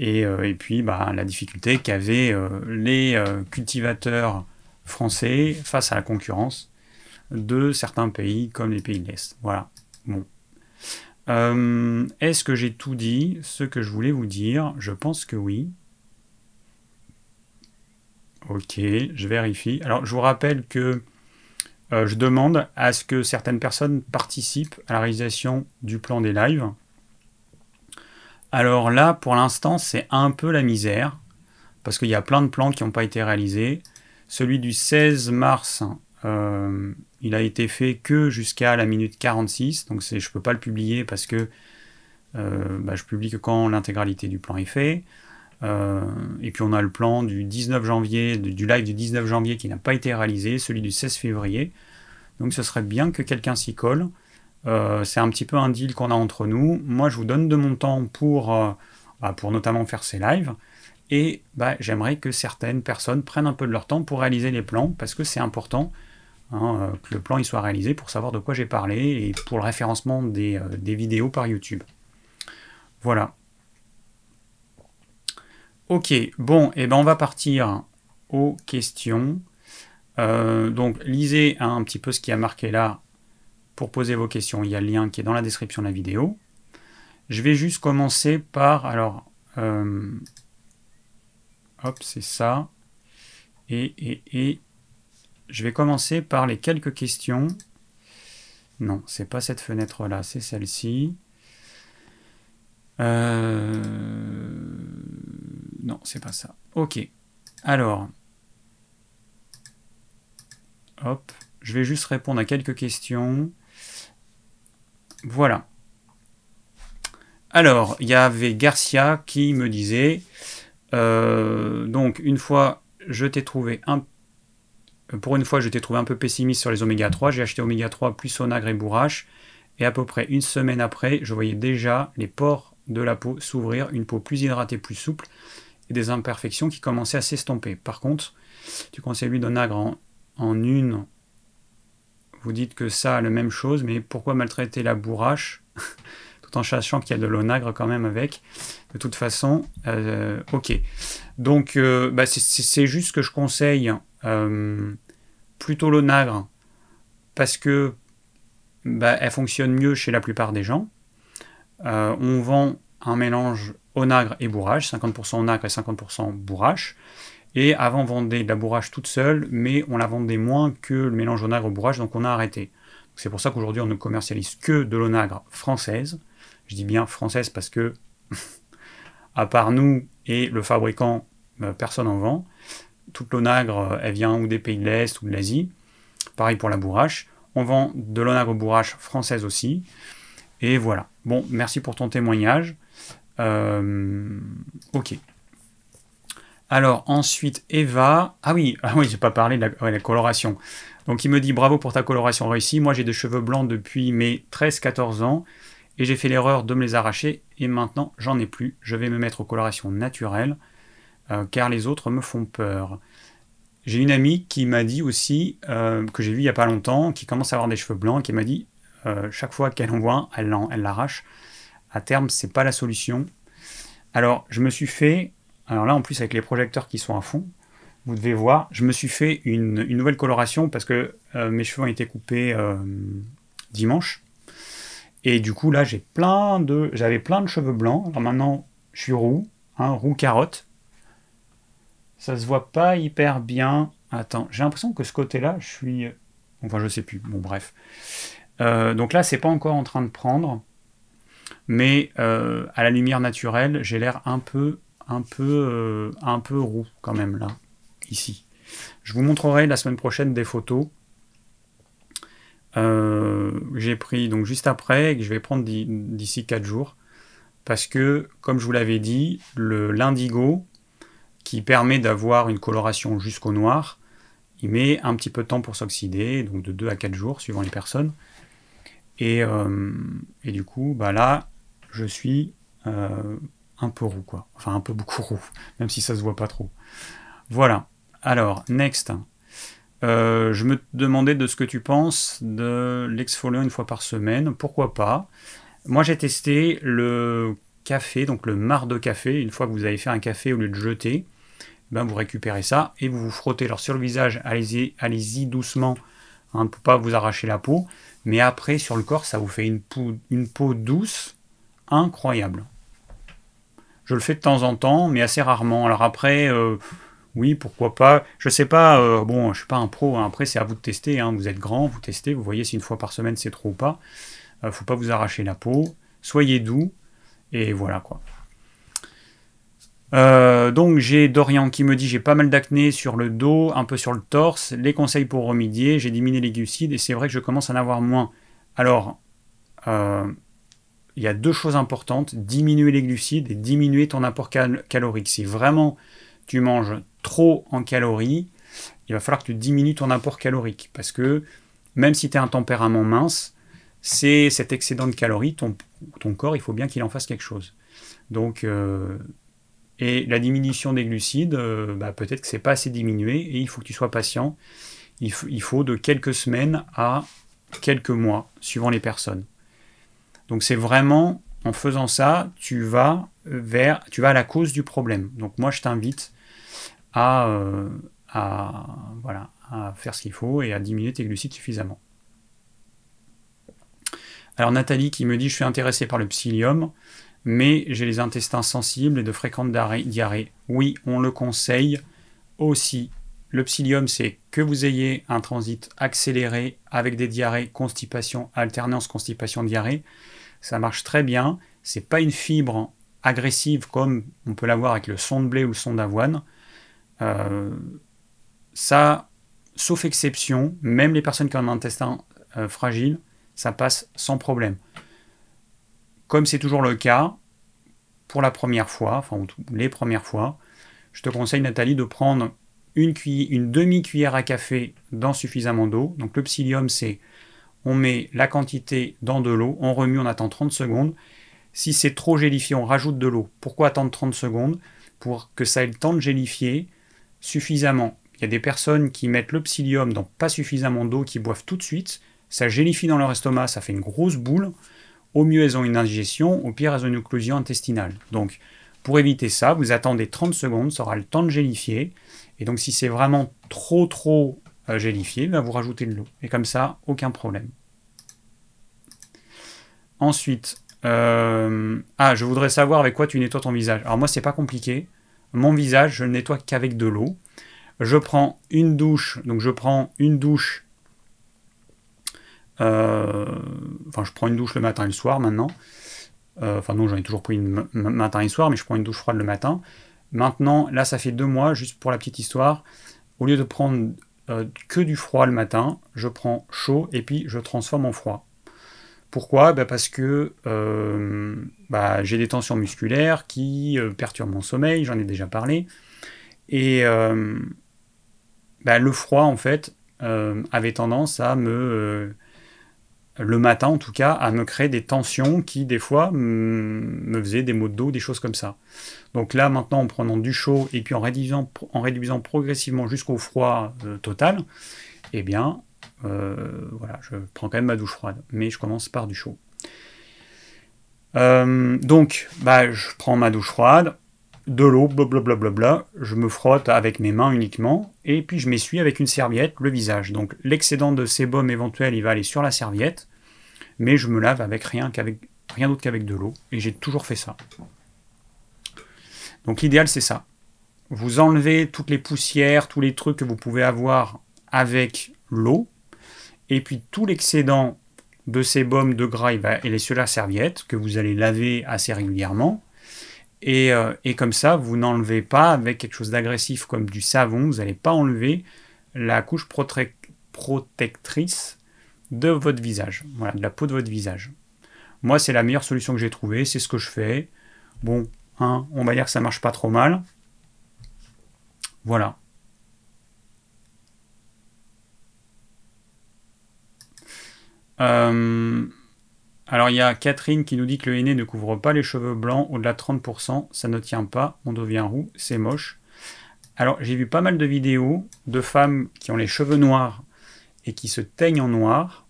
Euh, et, puis bah, la difficulté qu'avaient euh, les euh, cultivateurs français face à la concurrence de certains pays comme les pays de l'Est. Voilà. Bon. Est-ce que j'ai tout dit? Ce que je voulais vous dire Je pense que oui. Ok, je vérifie. Alors je vous rappelle que je demande à ce que certaines personnes participent à la réalisation du plan des lives. Alors là, pour l'instant, c'est un peu la misère, parce qu'il y a plein de plans qui n'ont pas été réalisés. Celui du 16 mars, euh, il a été fait que jusqu'à la minute 46, donc je ne peux pas le publier parce que euh, bah, je publie que quand l'intégralité du plan est fait. Euh, et puis on a le plan du 19 janvier, du live du 19 janvier qui n'a pas été réalisé, celui du 16 février. Donc ce serait bien que quelqu'un s'y colle. Euh, c'est un petit peu un deal qu'on a entre nous. Moi, je vous donne de mon temps pour, euh, bah, notamment faire ces lives. Et bah, j'aimerais que certaines personnes prennent un peu de leur temps pour réaliser les plans, parce que c'est important hein, que le plan il soit réalisé pour savoir de quoi j'ai parlé et pour le référencement des, vidéos par YouTube. Voilà. Ok, bon, et eh ben on va partir aux questions. donc lisez un petit peu ce qui a marqué là pour poser vos questions. Il y a le lien qui est dans la description de la vidéo. Je vais juste commencer par, alors, euh, hop, c'est ça. Et, et, et, je vais commencer par les quelques questions. Non, c'est pas cette fenêtre-là, c'est celle-ci. Euh, non, c'est pas ça. Ok. Alors, hop, je vais juste répondre à quelques questions. Voilà. Alors, il y avait Garcia qui me disait, euh, donc une fois, je t'ai trouvé un pour une fois, je t'ai trouvé un peu pessimiste sur les oméga 3. J'ai acheté oméga 3 plus Onagre et bourrache. Et à peu près une semaine après, je voyais déjà les pores de la peau s'ouvrir, une peau plus hydratée, plus souple, des imperfections qui commençaient à s'estomper. Par contre, tu conseilles lui d'Onagre en, en une vous dites que ça a la même chose, mais pourquoi maltraiter la bourrache tout en sachant qu'il y a de l'onagre quand même avec? De toute façon, euh, ok. Donc, euh, bah, c'est juste que je conseille euh, plutôt l'onagre parce que bah, elle fonctionne mieux chez la plupart des gens. on vend un mélange onagre et bourrage, 50% onagre et 50% bourrache. Et avant, on vendait de la bourrage toute seule, mais on la vendait moins que le mélange onagre-bourrage, donc on a arrêté. C'est pour ça qu'aujourd'hui, on ne commercialise que de l'onagre française. Je dis bien française parce que, à part nous et le fabricant, euh, personne n'en vend. Toute l'onagre, euh, elle vient ou des pays de l'Est ou de l'Asie. Pareil pour la bourrache. On vend de l'onagre bourrache française aussi. Et voilà. Bon, merci pour ton témoignage. Euh, ok. Alors ensuite, Eva. Ah oui, ah oui, j'ai pas parlé de la, coloration. Donc il me dit bravo pour ta coloration réussie. Moi j'ai des cheveux blancs depuis mes 13-14 ans et j'ai fait l'erreur de me les arracher et maintenant j'en ai plus. Je vais me mettre aux colorations naturelles euh, car les autres me font peur. J'ai une amie qui m'a dit aussi, euh, que j'ai vu il y a pas longtemps, qui commence à avoir des cheveux blancs, qui m'a dit chaque fois qu'elle en voit elle l'arrache. À terme, c'est pas la solution. Alors, je me suis fait alors là, en plus, avec les projecteurs qui sont à fond, vous devez voir, je me suis fait une, nouvelle coloration parce que euh, mes cheveux ont été coupés euh, dimanche. Et du coup, là, j'ai plein de, j'avais plein de cheveux blancs. Alors maintenant, je suis roux, hein, roux carotte. Ça se voit pas hyper bien. Attends, j'ai l'impression que ce côté-là, je suis, enfin, je sais plus. Bon, bref. Euh, donc là, c'est pas encore en train de prendre, mais à la lumière naturelle, j'ai l'air un peu un euh, roux quand même là, ici. Je vous montrerai la semaine prochaine des photos euh, j'ai pris donc juste après et que je vais prendre d'ici 4 jours. Parce que, comme je vous l'avais dit, le l'indigo qui permet d'avoir une coloration jusqu'au noir, il met un petit peu de temps pour s'oxyder, donc de 2 à 4 jours suivant les personnes. Et, euh, et du coup, bah là, je suis euh, un peu roux, quoi. Enfin, un peu beaucoup roux, même si ça se voit pas trop. Voilà. Alors, next. Euh, je me demandais de ce que tu penses de l'exfoliant une fois par semaine. Pourquoi pas? Moi, j'ai testé le café, donc le marc de café. Une fois que vous avez fait un café, au lieu de jeter, ben vous récupérez ça et vous vous frottez. Alors, sur le visage, allez-y allez doucement hein, pour pas vous arracher la peau. Mais après, sur le corps, ça vous fait une peau douce, incroyable. Je le fais de temps en temps, mais assez rarement. Alors après, euh, oui, pourquoi pas. Je sais pas, euh, bon, je suis pas un pro. Hein. Après, c'est à vous de tester. Hein. Vous êtes grand, vous testez, vous voyez si une fois par semaine c'est trop ou pas. euh, faut pas vous arracher la peau. Soyez doux. Et voilà quoi. donc j'ai Dorian qui me dit j'ai pas mal d'acné sur le dos, un peu sur le torse. Les conseils pour remédier, j'ai diminué les glucides et c'est vrai que je commence à en avoir moins. Alors, il y a deux choses importantes, diminuer les glucides et diminuer ton apport calorique. Si vraiment tu manges trop en calories, il va falloir que tu diminues ton apport calorique. Parce que même si tu as un tempérament mince, c'est cet excédent de calories, ton, corps, il faut bien qu'il en fasse quelque chose. Donc, euh, et la diminution des glucides, euh, bah, peut-être que c'est pas assez diminué et il faut que tu sois patient. Il faut de quelques semaines à quelques mois, suivant les personnes. Donc c'est vraiment en faisant ça, tu vas vers, tu vas à la cause du problème. Donc moi je t'invite à, euh, à, voilà, à faire ce qu'il faut et à diminuer tes glucides suffisamment. Alors Nathalie qui me dit je suis intéressée par le psyllium, mais j'ai les intestins sensibles et de fréquentes diarrhées. Oui, on le conseille aussi. Le psyllium, c'est que vous ayez un transit accéléré avec des diarrhées, constipation, alternance constipation-diarrhée. Ça marche très bien. C'est pas une fibre agressive comme on peut l'avoir avec le son de blé ou le son d'avoine. Euh, ça, sauf exception, même les personnes qui ont un intestin euh, fragile, ça passe sans problème. Comme c'est toujours le cas, pour la première fois, enfin les premières fois, je te conseille Nathalie de prendre une, une demi-cuillère à café dans suffisamment d'eau. Donc le psyllium c'est on met la quantité dans de l'eau, on remue, on attend 30 secondes. Si c'est trop gélifié, on rajoute de l'eau. Pourquoi attendre 30 secondes Pour que ça ait le temps de gélifier suffisamment? Il y a des personnes qui mettent le psyllium dans pas suffisamment d'eau, qui boivent tout de suite. Ça gélifie dans leur estomac, ça fait une grosse boule. Au mieux, elles ont une indigestion, au pire, elles ont une occlusion intestinale. Donc, pour éviter ça, vous attendez 30 secondes, ça aura le temps de gélifier. Et donc, si c'est vraiment trop, trop gélifier, va vous rajoutez de l'eau. Et comme ça, aucun problème. Ensuite, euh, ah, je voudrais savoir avec quoi tu nettoies ton visage. Alors moi, c'est pas compliqué. Mon visage, je le nettoie qu'avec de l'eau. Je prends une douche, donc je prends une douche. Euh, enfin, je prends une douche le matin et le soir maintenant. Euh, enfin, non, j'en ai toujours pris une matin et soir, mais je prends une douche froide le matin. Maintenant, là, ça fait deux mois, juste pour la petite histoire. Au lieu de prendre euh, que du froid le matin, je prends chaud et puis je transforme en froid. Pourquoi? Bah, Parce que euh, bah, j'ai des tensions musculaires qui euh, perturbent mon sommeil, j'en ai déjà parlé. Et bah, le froid, en fait, avait tendance à me le matin en tout cas, à me créer des tensions qui des fois me faisaient des maux de dos, des choses comme ça. Donc là maintenant en prenant du chaud et puis en réduisant, en réduisant progressivement jusqu'au froid euh, total, eh bien euh, voilà, je prends quand même ma douche froide, mais je commence par du chaud. Euh, donc bah, je prends ma douche froide, de l'eau, blablabla, je me frotte avec mes mains uniquement, et puis je m'essuie avec une serviette le visage. Donc l'excédent de sébum éventuel, il va aller sur la serviette, mais je me lave avec rien qu'avec rien d'autre qu'avec de l'eau, et j'ai toujours fait ça. Donc l'idéal c'est ça. Vous enlevez toutes les poussières, tous les trucs que vous pouvez avoir avec l'eau, et puis tout l'excédent de sébum, de gras, il, va, est sur la serviette que vous allez laver assez régulièrement. Euh, et, comme ça, vous n'enlevez pas avec quelque chose d'agressif comme du savon, vous n'allez pas enlever la couche protectrice de votre visage, voilà, de la peau de votre visage. Moi, c'est la meilleure solution que j'ai trouvée, c'est ce que je fais. Bon, hein, on va dire que ça marche pas trop mal. Voilà. Euh, alors il y a Catherine qui nous dit que le henné ne couvre pas les cheveux blancs au-delà de 30%, ça ne tient pas, on devient roux, c'est moche. Alors j'ai vu pas mal de vidéos de femmes qui ont les cheveux noirs et qui se teignent en noir,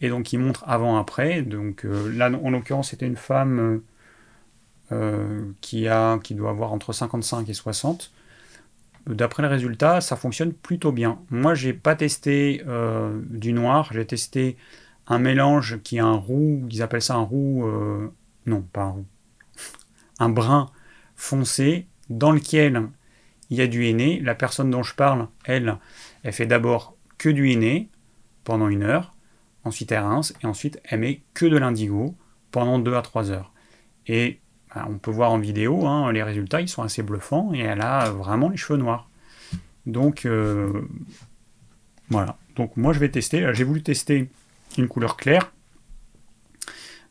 et donc qui montrent avant-après. Donc euh, là en l'occurrence c'était une femme euh, qui, doit avoir entre 55 et 60. D'après le résultat, ça fonctionne plutôt bien. Moi, j'ai pas testé du noir, j'ai testé un mélange qui est un roux, ils appellent ça un roux, euh, non pas un roux, un brun foncé dans lequel il y a du henné. La personne dont je parle, elle, elle fait d'abord que du henné pendant une heure, ensuite elle rince et ensuite elle met que de l'indigo pendant 2 à 3 heures. Et bah, on peut voir en vidéo, hein, les résultats ils sont assez bluffants et elle a vraiment les cheveux noirs. Donc euh, voilà. Donc moi je vais tester. J'ai voulu tester une couleur claire.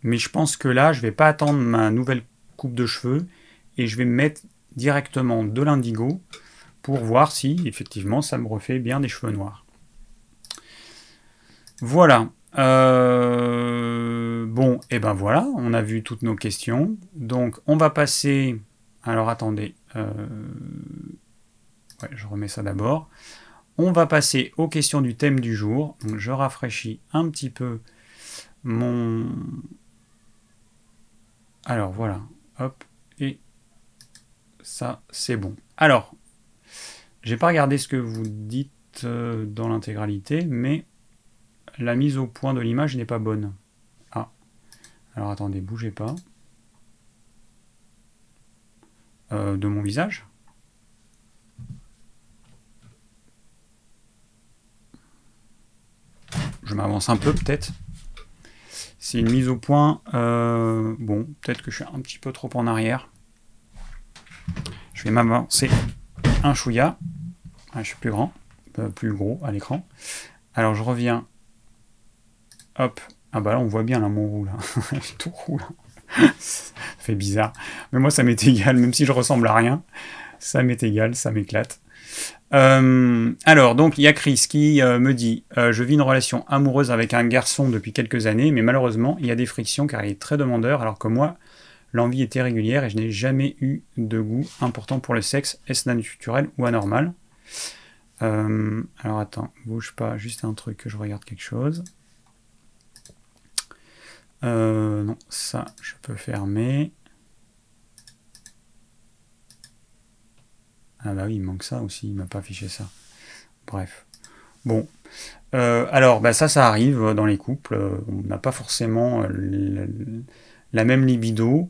Mais je pense que là, je vais pas attendre ma nouvelle coupe de cheveux et je vais me mettre directement de l'indigo pour voir si effectivement ça me refait bien des cheveux noirs. Voilà. Euh, bon, et ben voilà, on a vu toutes nos questions. Donc on va passer. Alors attendez. Euh, je remets ça d'abord. On va passer aux questions du thème du jour. je rafraîchis un petit peu mon... Alors voilà, hop, et ça c'est bon. Alors, j'ai pas regardé ce que vous dites euh, dans l'intégralité, mais la mise au point de l'image n'est pas bonne. Ah, alors attendez, bougez pas. Euh, de mon visage je m'avance un peu peut-être. C'est une mise au point. Euh, bon, peut-être que je suis un petit peu trop en arrière. Je vais m'avancer un chouïa. Ah, je suis plus grand, euh, plus gros à l'écran. Alors je reviens. Hop. Ah bah là on voit bien là mon roux là. tout roux ça fait bizarre. Mais moi ça m'est égal, même si je ressemble à rien. Ça m'est égal, ça m'éclate. Euh, alors, donc, il y a Chris qui euh, me dit euh, Je vis une relation amoureuse avec un garçon depuis quelques années, mais malheureusement, il y a des frictions car il est très demandeur, alors que moi, l'envie était régulière et je n'ai jamais eu de goût important pour le sexe. Est-ce naturel ou anormal? Alors, attends, bouge pas, juste un truc que je regarde quelque chose. non, ça, je peux fermer. Ah bah oui, il manque ça aussi, il m'a pas affiché ça. Bref. Bon. Euh, alors, bah ça, ça arrive dans les couples. On n'a pas forcément euh, la, même libido.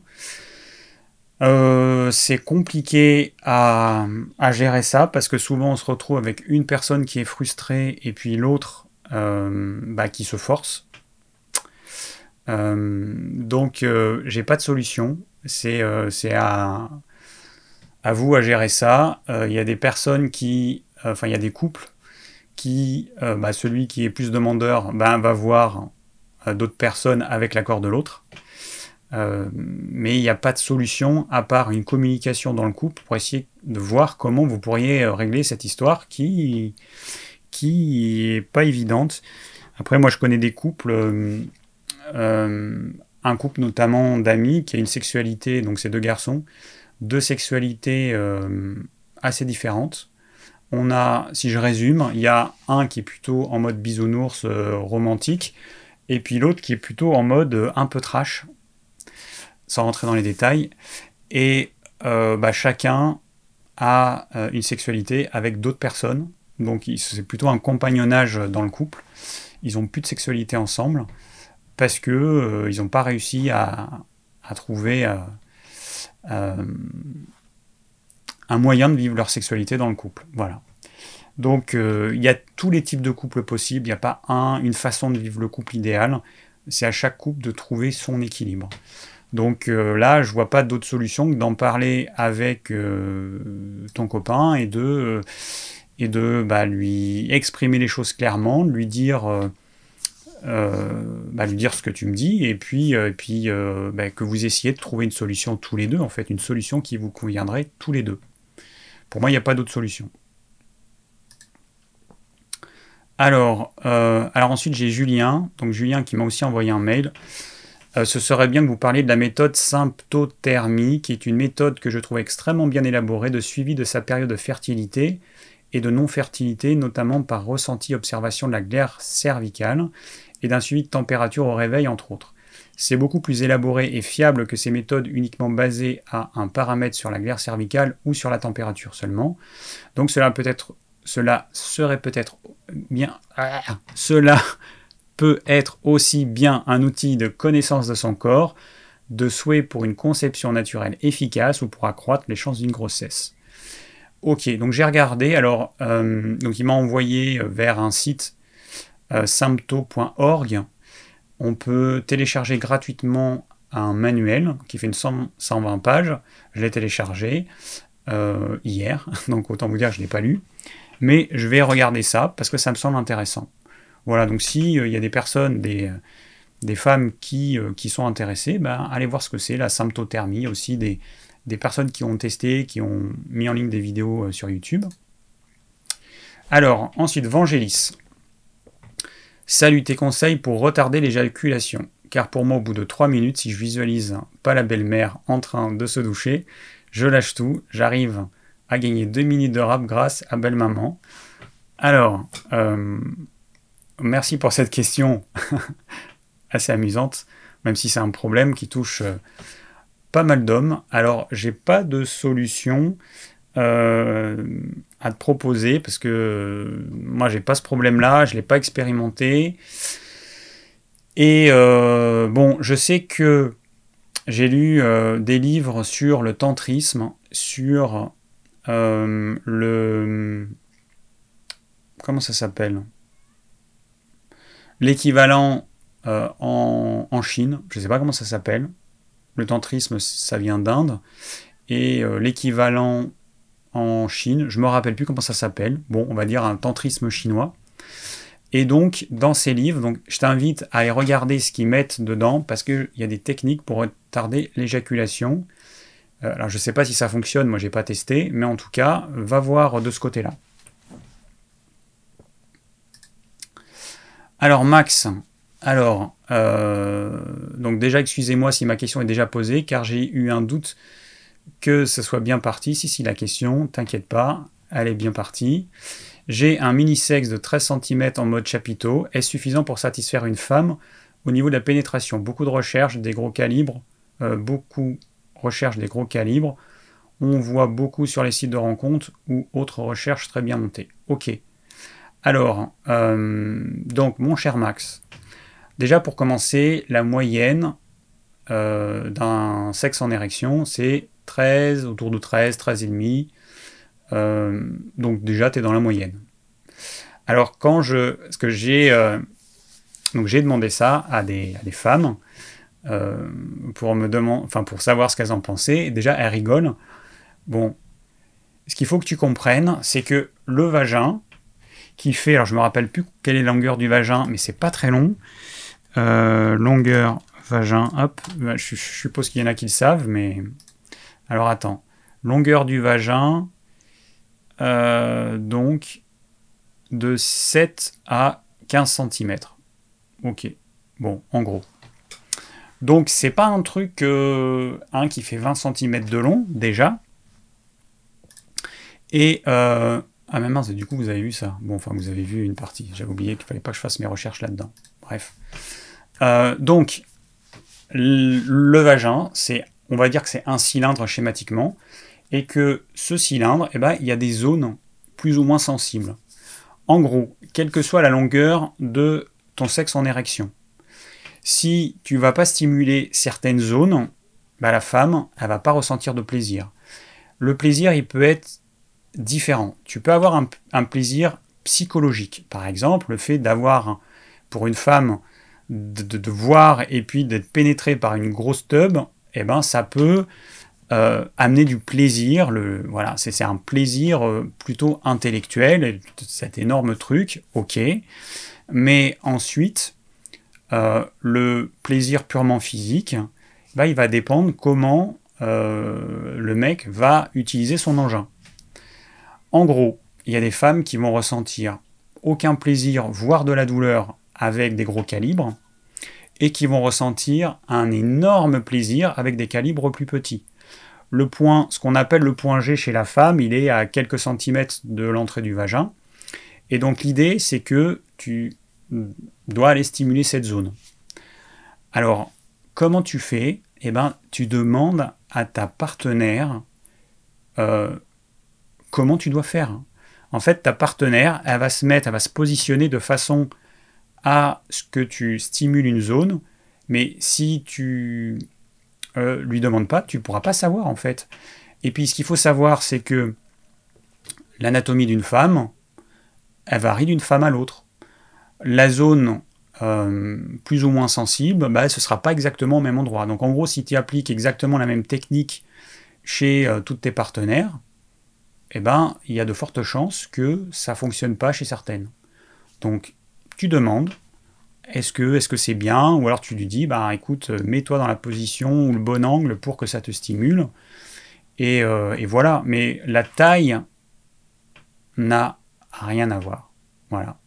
Euh, c'est compliqué à, gérer ça parce que souvent on se retrouve avec une personne qui est frustrée et puis l'autre bah, qui se force. donc j'ai pas de solution. C'est à, à vous à gérer ça. Euh, il y a des personnes qui, euh, enfin il y a des couples qui, euh, bah, celui qui est plus demandeur, ben, va voir d'autres personnes avec l'accord de l'autre. mais il n'y a pas de solution à part une communication dans le couple pour essayer de voir comment vous pourriez régler cette histoire qui qui pas évidente. Après, moi, je connais des couples, un couple notamment d'amis qui a une sexualité, donc ces deux garçons, deux sexualités euh, assez différentes. On a, si je résume, il y a un qui est plutôt en mode bisounours euh, romantique, et puis l'autre qui est plutôt en mode euh, un peu trash, sans rentrer dans les détails. Et bah, chacun a une sexualité avec d'autres personnes, donc c'est plutôt un compagnonnage dans le couple. Ils n'ont plus de sexualité ensemble parce que ils n'ont pas réussi à, trouver un moyen de vivre leur sexualité dans le couple. Voilà. Donc euh, il y a tous les types de couples possibles, il n'y a pas un, une façon de vivre le couple idéal, c'est à chaque couple de trouver son équilibre. Donc euh, là, je vois pas d'autre solution que d'en parler avec ton copain et de, et de bah, lui exprimer les choses clairement, lui dire euh, bah, lui dire ce que tu me dis et puis, euh, et puis euh, bah, que vous essayez de trouver une solution tous les deux, en fait, une solution qui vous conviendrait tous les deux. Pour moi, il n'y a pas d'autre solution. Alors, euh, alors ensuite j'ai Julien, donc Julien qui m'a aussi envoyé un mail. Euh, ce serait bien que vous parliez de la méthode symptothermie, qui est une méthode que je trouve extrêmement bien élaborée de suivi de sa période de fertilité et de non-fertilité, notamment par ressenti observation de la glaire cervicale et d'un suivi de température au réveil, entre autres. C'est beaucoup plus élaboré et fiable que ces méthodes uniquement basées à un paramètre sur la glaire cervicale ou sur la température seulement. Donc cela peut être cela serait peut-être bien. Cela peut être aussi bien un outil de connaissance de son corps, de souhait pour une conception naturelle efficace ou pour accroître les chances d'une grossesse. Ok, donc j'ai regardé. Alors, euh, donc il m'a envoyé vers un site euh, sympto.org. On peut télécharger gratuitement un manuel qui fait une 120 pages. Je l'ai téléchargé euh, hier, donc autant vous dire que je ne l'ai pas lu mais je vais regarder ça parce que ça me semble intéressant. Voilà, donc s'il euh, y a des personnes, des, euh, femmes qui, euh, sont intéressées, ben, allez voir ce que c'est, la symptothermie, aussi des personnes qui ont testé, qui ont mis en ligne des vidéos sur YouTube. Alors, ensuite, Vangelis. Salut tes conseils pour retarder l'éjaculation. Car pour moi, au bout de 3 minutes, si je visualise pas la belle-mère en train de se doucher, je lâche tout, j'arrive a gagné 2 minutes de rap grâce à Belle Maman. Alors, euh, merci pour cette question assez amusante, même si c'est un problème qui touche euh, pas mal d'hommes. Alors, j'ai pas de solution euh, à te proposer parce que moi, j'ai pas ce problème-là, je l'ai pas expérimenté. Et bon, je sais que j'ai lu des livres sur le tantrisme, sur euh, le. Comment ça s'appelle? L'équivalent euh, en, Chine, je sais pas comment ça s'appelle. Le tantrisme, ça vient d'Inde. Et euh, l'équivalent en Chine, je me rappelle plus comment ça s'appelle. Bon, on va dire un tantrisme chinois. Et donc, dans ces livres, je t'invite à aller regarder ce qu'ils mettent dedans parce qu'il y a des techniques pour retarder l'éjaculation. Euh, alors je ne sais pas si ça fonctionne, moi j'ai pas testé, mais en tout cas, va voir de ce côté-là. Alors Max, alors, euh, donc déjà excusez-moi si ma question est déjà posée, car j'ai eu un doute que ce soit bien parti. Si, si, la question, t'inquiète pas, elle est bien partie. J'ai un mini-sexe de 13 cm en mode chapiteau. Est-ce suffisant pour satisfaire une femme? Au niveau de la pénétration Beaucoup de recherches, des gros calibres, euh, beaucoup recherche des gros calibres, on voit beaucoup sur les sites de rencontres ou autres recherches très bien montées. Ok. Alors, euh, donc mon cher Max, déjà pour commencer, la moyenne euh, d'un sexe en érection, c'est 13, autour de 13, 13,5. Euh, donc déjà, tu es dans la moyenne. Alors quand je... ce que j'ai... donc j'ai demandé ça à des, à des femmes euh, pour me enfin pour savoir ce qu'elles en pensaient. Déjà, elles rigolent. Bon, ce qu'il faut que tu comprennes, c'est que le vagin, qui fait, alors je me rappelle plus quelle est la longueur du vagin, mais c'est pas très long. Euh, longueur vagin, hop, je, suppose qu'il y en a qui le savent, mais alors attends, longueur du vagin, euh, donc de 7 à 15 cm. Ok, bon, en gros. Donc c'est pas un truc euh, qui fait 20 cm de long déjà. Et euh, ah mais mince, du coup vous avez vu ça. Bon enfin vous avez vu une partie. J'avais oublié qu'il fallait pas que je fasse mes recherches là-dedans. Bref. Donc le vagin, c'est on va dire que c'est un cylindre schématiquement et que ce cylindre, eh ben, il y a des zones plus ou moins sensibles. En gros, quelle que soit la longueur de ton sexe en érection, si tu vas pas stimuler certaines zones, bah, la femme, elle va pas ressentir de plaisir. Le plaisir, il peut être différent. Tu peux avoir un, plaisir psychologique. Par exemple, le fait d'avoir, pour une femme, de, voir et puis d'être pénétrée par une grosse tube, eh ben, ça peut euh, amener du plaisir. Voilà, c'est un plaisir euh, plutôt intellectuel, cet énorme truc, ok. Mais ensuite, euh, le plaisir purement physique, bah, il va dépendre comment le mec va utiliser son engin. En gros, il y a des femmes qui vont ressentir aucun plaisir, voire de la douleur avec des gros calibres, et qui vont ressentir un énorme plaisir avec des calibres plus petits. Le point, ce qu'on appelle le point G chez la femme, il est à quelques centimètres de l'entrée du vagin. Et donc l'idée, c'est que tu dois aller stimuler cette zone. Alors, comment tu fais? Eh bien, tu demandes à ta partenaire euh, comment tu dois faire? En fait, ta partenaire, elle va se mettre, elle va se positionner de façon à ce que tu stimules une zone, mais si tu euh, lui demandes pas, tu pourras pas savoir en fait. Et puis ce qu'il faut savoir, c'est que l'anatomie d'une femme, elle varie d'une femme à l'autre. La zone euh, plus ou moins sensible, bah, ce ne sera pas exactement au même endroit. Donc en gros, si tu appliques exactement la même technique chez euh, tous tes partenaires, eh ben, il y a de fortes chances que ça ne fonctionne pas chez certaines. Donc tu demandes, est-ce que est-ce que c'est bien? Ou alors tu lui dis, bah écoute, mets-toi dans la position ou le bon angle pour que ça te stimule. Et, euh, voilà. Mais la taille n'a rien à voir. Voilà.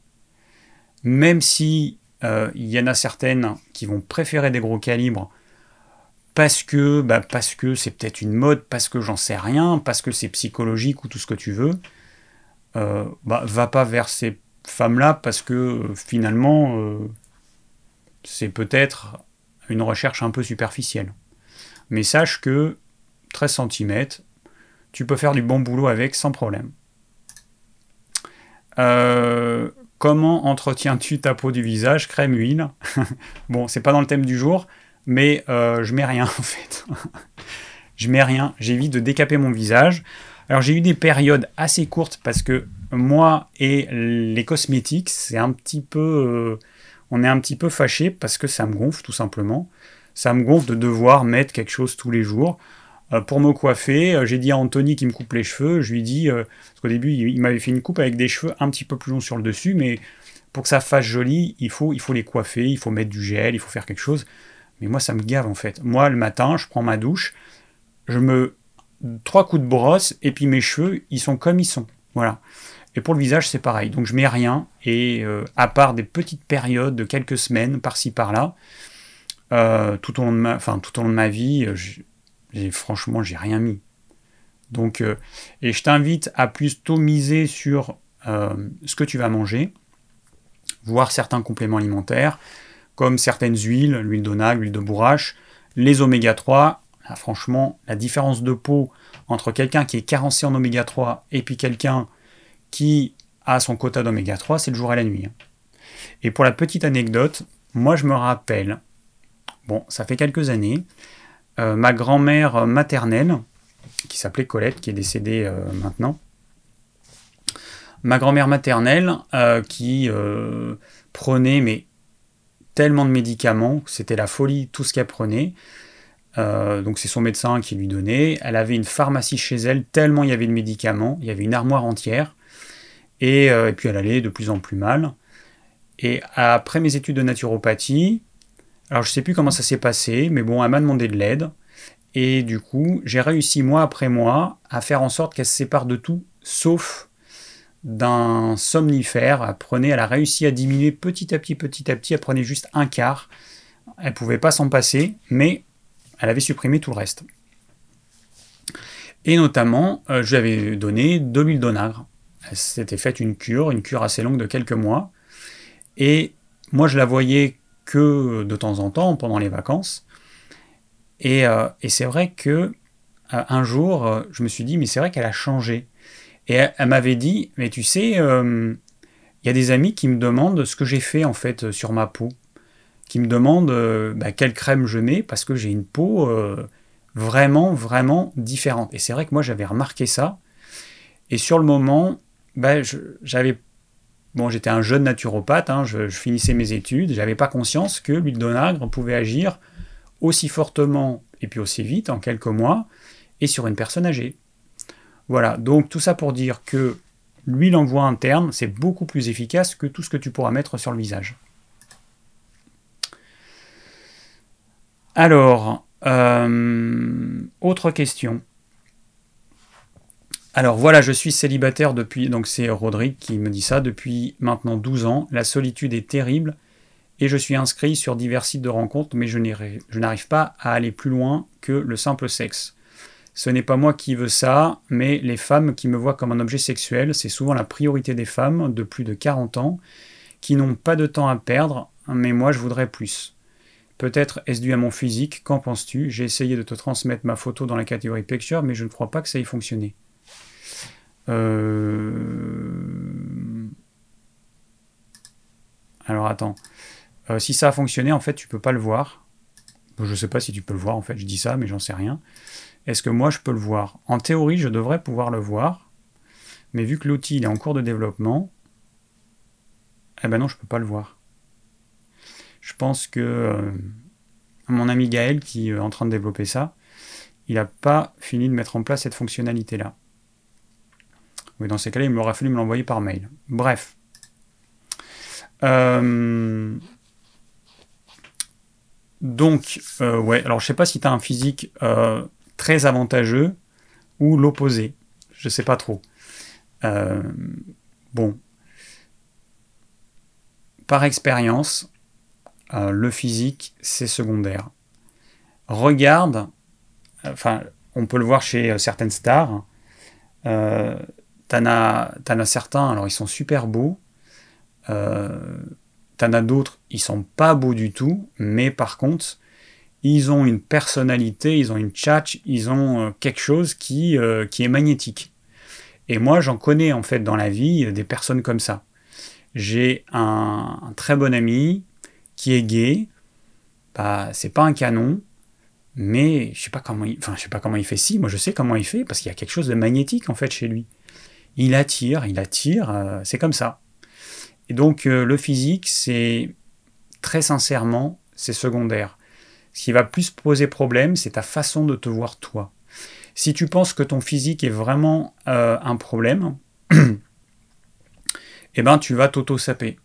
Même si euh, il y en a certaines qui vont préférer des gros calibres parce que bah, parce que c'est peut-être une mode, parce que j'en sais rien, parce que c'est psychologique ou tout ce que tu veux, euh, bah, va pas vers ces femmes-là parce que euh, finalement c'est peut-être une recherche un peu superficielle. Mais sache que 13 cm, tu peux faire du bon boulot avec sans problème. Euh, comment entretiens-tu ta peau du visage Crème, huile? bon, c'est pas dans le thème du jour, mais euh, je mets rien en fait. je mets rien. J'évite de décaper mon visage. Alors j'ai eu des périodes assez courtes parce que moi et les cosmétiques, c'est un petit peu, euh, on est un petit peu fâché parce que ça me gonfle tout simplement. Ça me gonfle de devoir mettre quelque chose tous les jours. Euh, pour me coiffer, euh, j'ai dit à Anthony qui me coupe les cheveux, je lui dit, euh, parce qu'au début il, m'avait fait une coupe avec des cheveux un petit peu plus longs sur le dessus, mais pour que ça fasse joli, il faut, il faut les coiffer, il faut mettre du gel, il faut faire quelque chose. Mais moi ça me gave en fait. Moi le matin, je prends ma douche, je me trois coups de brosse et puis mes cheveux ils sont comme ils sont. Voilà. Et pour le visage c'est pareil. Donc je mets rien et à part des petites périodes de quelques semaines par-ci par-là, tout au long de ma, tout au ma vie, et franchement, j'ai rien mis. Donc, euh, et je t'invite à plutôt miser sur euh, ce que tu vas manger, voir certains compléments alimentaires, comme certaines huiles, l'huile d'onagre, l'huile de bourrache, les oméga 3. Ah, franchement, la différence de peau entre quelqu'un qui est carencé en oméga 3 et puis quelqu'un qui a son quota d'oméga 3, c'est le jour et la nuit. Hein. Et pour la petite anecdote, moi je me rappelle, bon, ça fait quelques années, euh, ma grand-mère maternelle, qui s'appelait Colette, qui est décédée euh, maintenant. Ma grand-mère maternelle euh, qui prenait mais tellement de médicaments, c'était la folie tout ce qu'elle prenait. donc c'est son médecin qui lui donnait. Elle avait une pharmacie chez elle, tellement il y avait de médicaments, il y avait une armoire entière. Et, et puis elle allait de plus en plus mal. Et après mes études de naturopathie, alors je sais plus comment ça s'est passé, mais bon, elle m'a demandé de l'aide. Et du coup, j'ai réussi mois après mois à faire en sorte qu'elle se sépare de tout, sauf d'un somnifère. Elle elle a réussi à diminuer petit à petit, petit à petit. Elle prenait juste un quart. Elle pouvait pas s'en passer, mais elle avait supprimé tout le reste. Et notamment, euh, je lui avais donné de l'huile d'onagre. Elle s'était faite une cure, une cure assez longue de quelques mois. Et moi, je la voyais que de temps en temps pendant les vacances. Et, euh, c'est vrai que euh, un jour, euh, je me suis dit, mais c'est vrai qu'elle a changé. Et elle, m'avait dit, mais tu sais, il y a des amis qui me demandent ce que j'ai fait en fait sur ma peau, qui me demandent bah, quelle crème je mets parce que j'ai une peau vraiment, vraiment différente. Et c'est vrai que moi j'avais remarqué ça. Et sur le moment, bah, j'avais Bon, j'étais un jeune naturopathe, hein, je, finissais mes études, j'avais pas conscience que l'huile d'onagre pouvait agir aussi fortement et puis aussi vite en quelques mois et sur une personne âgée. Voilà, donc tout ça pour dire que l'huile en voie interne, c'est beaucoup plus efficace que tout ce que tu pourras mettre sur le visage. Alors, euh, autre question. Alors voilà, je suis célibataire depuis, donc c'est Rodrigue qui me dit ça, depuis maintenant 12 ans. La solitude est terrible et je suis inscrit sur divers sites de rencontres, mais je n'arrive pas à aller plus loin que le simple sexe. Ce n'est pas moi qui veux ça, mais les femmes qui me voient comme un objet sexuel, c'est souvent la priorité des femmes de plus de 40 ans qui n'ont pas de temps à perdre, mais moi je voudrais plus. Peut-être est-ce dû à mon physique, qu'en penses-tu? J'ai essayé de te transmettre ma photo dans la catégorie picture, mais je ne crois pas que ça ait fonctionné. Euh, alors attends. Euh, si ça a fonctionné, en fait, tu peux pas le voir. Je ne sais pas si tu peux le voir, en fait, je dis ça, mais j'en sais rien. Est-ce que moi je peux le voir? En théorie, je devrais pouvoir le voir, mais vu que l'outil est en cours de développement, eh ben non, je ne peux pas le voir. Je pense que euh, mon ami Gaël, qui est en train de développer ça, il n'a pas fini de mettre en place cette fonctionnalité-là. Oui, dans ces cas-là, il m'aurait fallu me l'envoyer par mail. Bref. Euh, donc, euh, ouais, alors je sais pas si tu as un physique très avantageux ou l'opposé. Je sais pas trop. Euh, bon. Par expérience, euh, le physique, c'est secondaire. Regarde, enfin, on peut le voir chez euh, certaines stars. Euh, t'en as, as, certains, alors ils sont super beaux. t'en as d'autres, ils sont pas beaux du tout, mais par contre, ils ont une personnalité, ils ont une tchatch, ils ont euh, quelque chose qui, euh, qui est magnétique. Et moi, j'en connais en fait dans la vie des personnes comme ça. J'ai un, très bon ami qui est gay. Bah, c'est pas un canon, mais je sais pas comment il, enfin, je sais pas comment il fait. Si, moi je sais comment il fait parce qu'il y a quelque chose de magnétique en fait chez lui. Il attire, il attire, euh, c'est comme ça. Et donc le physique, c'est très sincèrement, c'est secondaire. Ce qui va plus poser problème, c'est ta façon de te voir toi. Si tu penses que ton physique est vraiment euh, un problème, eh ben tu vas t'auto-saper.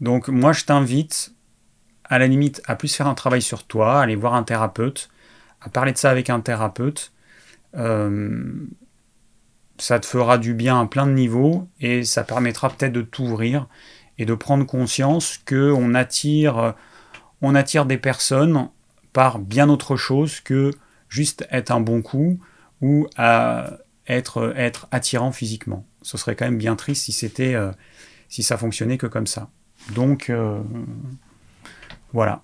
Donc moi je t'invite à la limite à plus faire un travail sur toi, à aller voir un thérapeute, à parler de ça avec un thérapeute. Euh, ça te fera du bien à plein de niveaux et ça permettra peut-être de t'ouvrir et de prendre conscience que on attire on attire des personnes par bien autre chose que juste être un bon coup ou à être, attirant physiquement. Ce serait quand même bien triste si c'était euh, si ça fonctionnait que comme ça. Donc euh, voilà.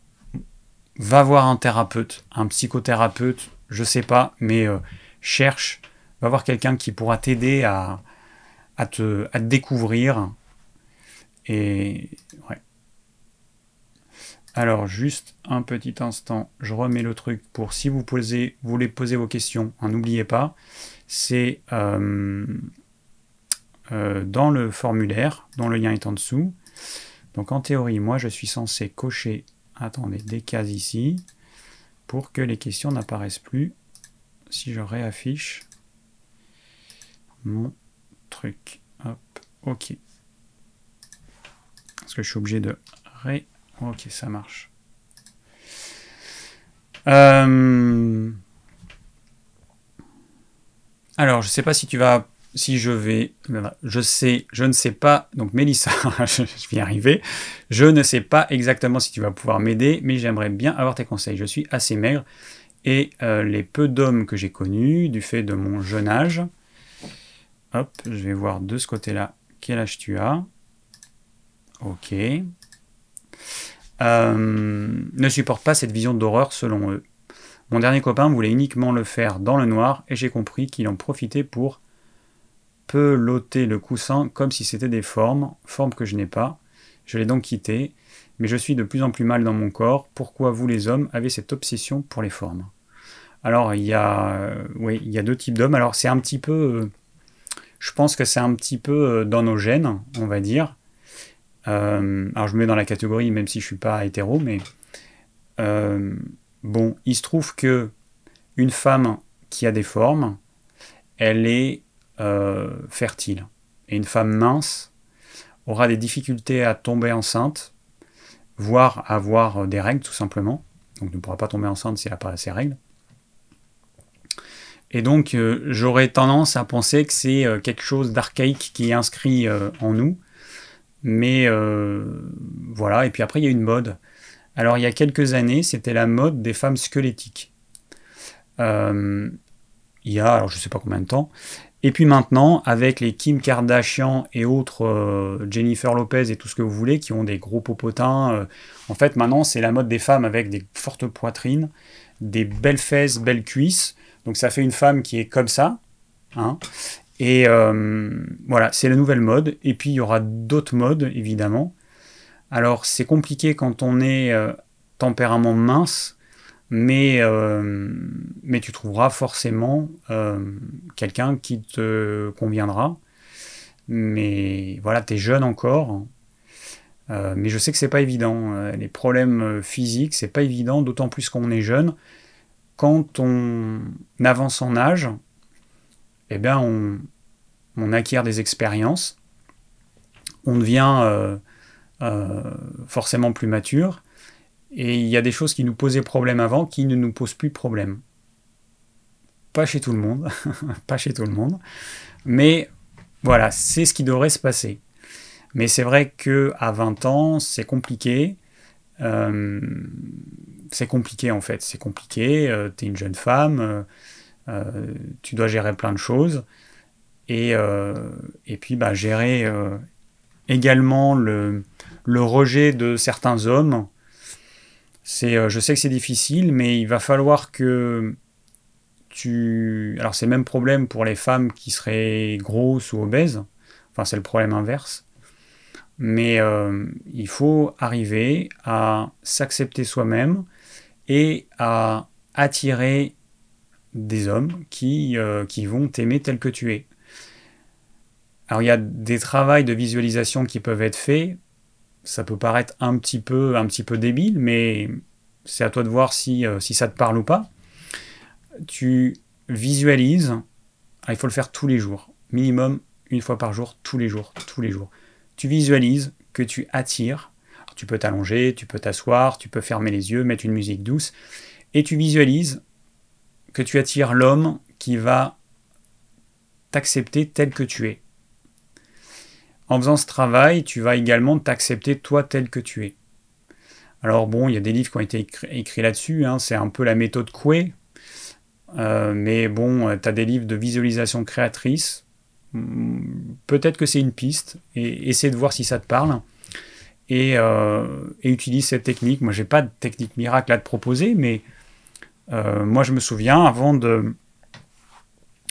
Va voir un thérapeute, un psychothérapeute, je sais pas, mais euh, cherche, va voir quelqu'un qui pourra t'aider à, à, te, à te découvrir. Et ouais. Alors juste un petit instant, je remets le truc pour si vous, posez, voulez poser vos questions, hein, n'oubliez pas, c'est euh, euh, dans le formulaire, dont le lien est en dessous. Donc en théorie, moi je suis censé cocher, attendez, des cases ici, pour que les questions n'apparaissent plus. Si je réaffiche mon truc, hop, ok. Parce que je suis obligé de ré Ok, ça marche. Euh, alors, je ne sais pas si tu vas, si je vais, je sais, je ne sais pas. Donc, Mélissa, je vais y arriver. Je ne sais pas exactement si tu vas pouvoir m'aider, mais j'aimerais bien avoir tes conseils. Je suis assez maigre et euh, les peu d'hommes que j'ai connus, du fait de mon jeune âge. Hop, je vais voir de ce côté-là quel âge tu as. Ok. Euh, ne supportent pas cette vision d'horreur selon eux. Mon dernier copain voulait uniquement le faire dans le noir et j'ai compris qu'il en profitait pour peloter le coussin comme si c'était des formes, formes que je n'ai pas. Je l'ai donc quitté, mais je suis de plus en plus mal dans mon corps. Pourquoi vous les hommes avez cette obsession pour les formes? Alors il y a, euh, oui, il y a deux types d'hommes. Alors c'est un petit peu, euh, je pense que c'est un petit peu dans nos gènes, on va dire. Euh, alors je me mets dans la catégorie, même si je suis pas hétéro, mais euh, bon, il se trouve que une femme qui a des formes, elle est euh, fertile. Et une femme mince aura des difficultés à tomber enceinte, voire avoir des règles tout simplement. Donc ne pourra pas tomber enceinte si elle n'a pas ses règles. Et donc, j'aurais tendance à penser que c'est quelque chose d'archaïque qui est inscrit en nous. Mais voilà, et puis après, il y a une mode. Alors, il y a quelques années, c'était la mode des femmes squelettiques. il y a, alors je ne sais pas combien de temps, et puis maintenant, avec les Kim Kardashian et autres euh, Jennifer Lopez et tout ce que vous voulez, qui ont des gros popotins, euh, en fait maintenant c'est la mode des femmes avec des fortes poitrines, des belles fesses, belles cuisses. Donc ça fait une femme qui est comme ça. Hein. Et euh, voilà, c'est la nouvelle mode. Et puis il y aura d'autres modes, évidemment. Alors c'est compliqué quand on est tempérament mince mais, euh, mais tu trouveras forcément euh, quelqu'un qui te conviendra. Mais voilà, tu es jeune encore. Euh, mais je sais que c'est pas évident. Les problèmes physiques, c'est pas évident, d'autant plus qu'on est jeune. Quand on avance en âge, eh bien, on, acquiert des expériences, on devient forcément plus mature, et il y a des choses qui nous posaient problème avant qui ne nous posent plus problème. Pas chez tout le monde, pas chez tout le monde. Mais voilà, c'est ce qui devrait se passer. Mais c'est vrai que à 20 ans, c'est compliqué. Euh, c'est compliqué en fait, c'est compliqué. Euh, tu es une jeune femme, euh, tu dois gérer plein de choses. Et, et puis bah, gérer également le, le rejet de certains hommes euh, je sais que c'est difficile, mais il va falloir que tu. Alors, c'est le même problème pour les femmes qui seraient grosses ou obèses. Enfin, c'est le problème inverse. Mais euh, il faut arriver à s'accepter soi-même et à attirer des hommes qui, euh, qui vont t'aimer tel que tu es. Alors il y a des travaux de visualisation qui peuvent être faits ça peut paraître un petit peu, débile, mais c'est à toi de voir si, euh, ça te parle ou pas. Tu visualises, ah, il faut le faire tous les jours, minimum une fois par jour, tous les jours, tous les jours. Tu visualises que tu attires, tu peux t'allonger, tu peux t'asseoir, tu peux fermer les yeux, mettre une musique douce, et tu visualises que tu attires l'homme qui va t'accepter tel que tu es. En faisant ce travail, tu vas également t'accepter toi tel que tu es. Alors bon, il y a des livres qui ont été écrits, là-dessus, hein, c'est un peu la méthode Coué, euh, mais bon, euh, tu as des livres de visualisation créatrice, hmm, peut-être que c'est une piste, et essaie de voir si ça te parle, et, euh, utilise cette technique. Moi, j'ai pas de technique miracle à te proposer, mais moi, je me souviens, avant de,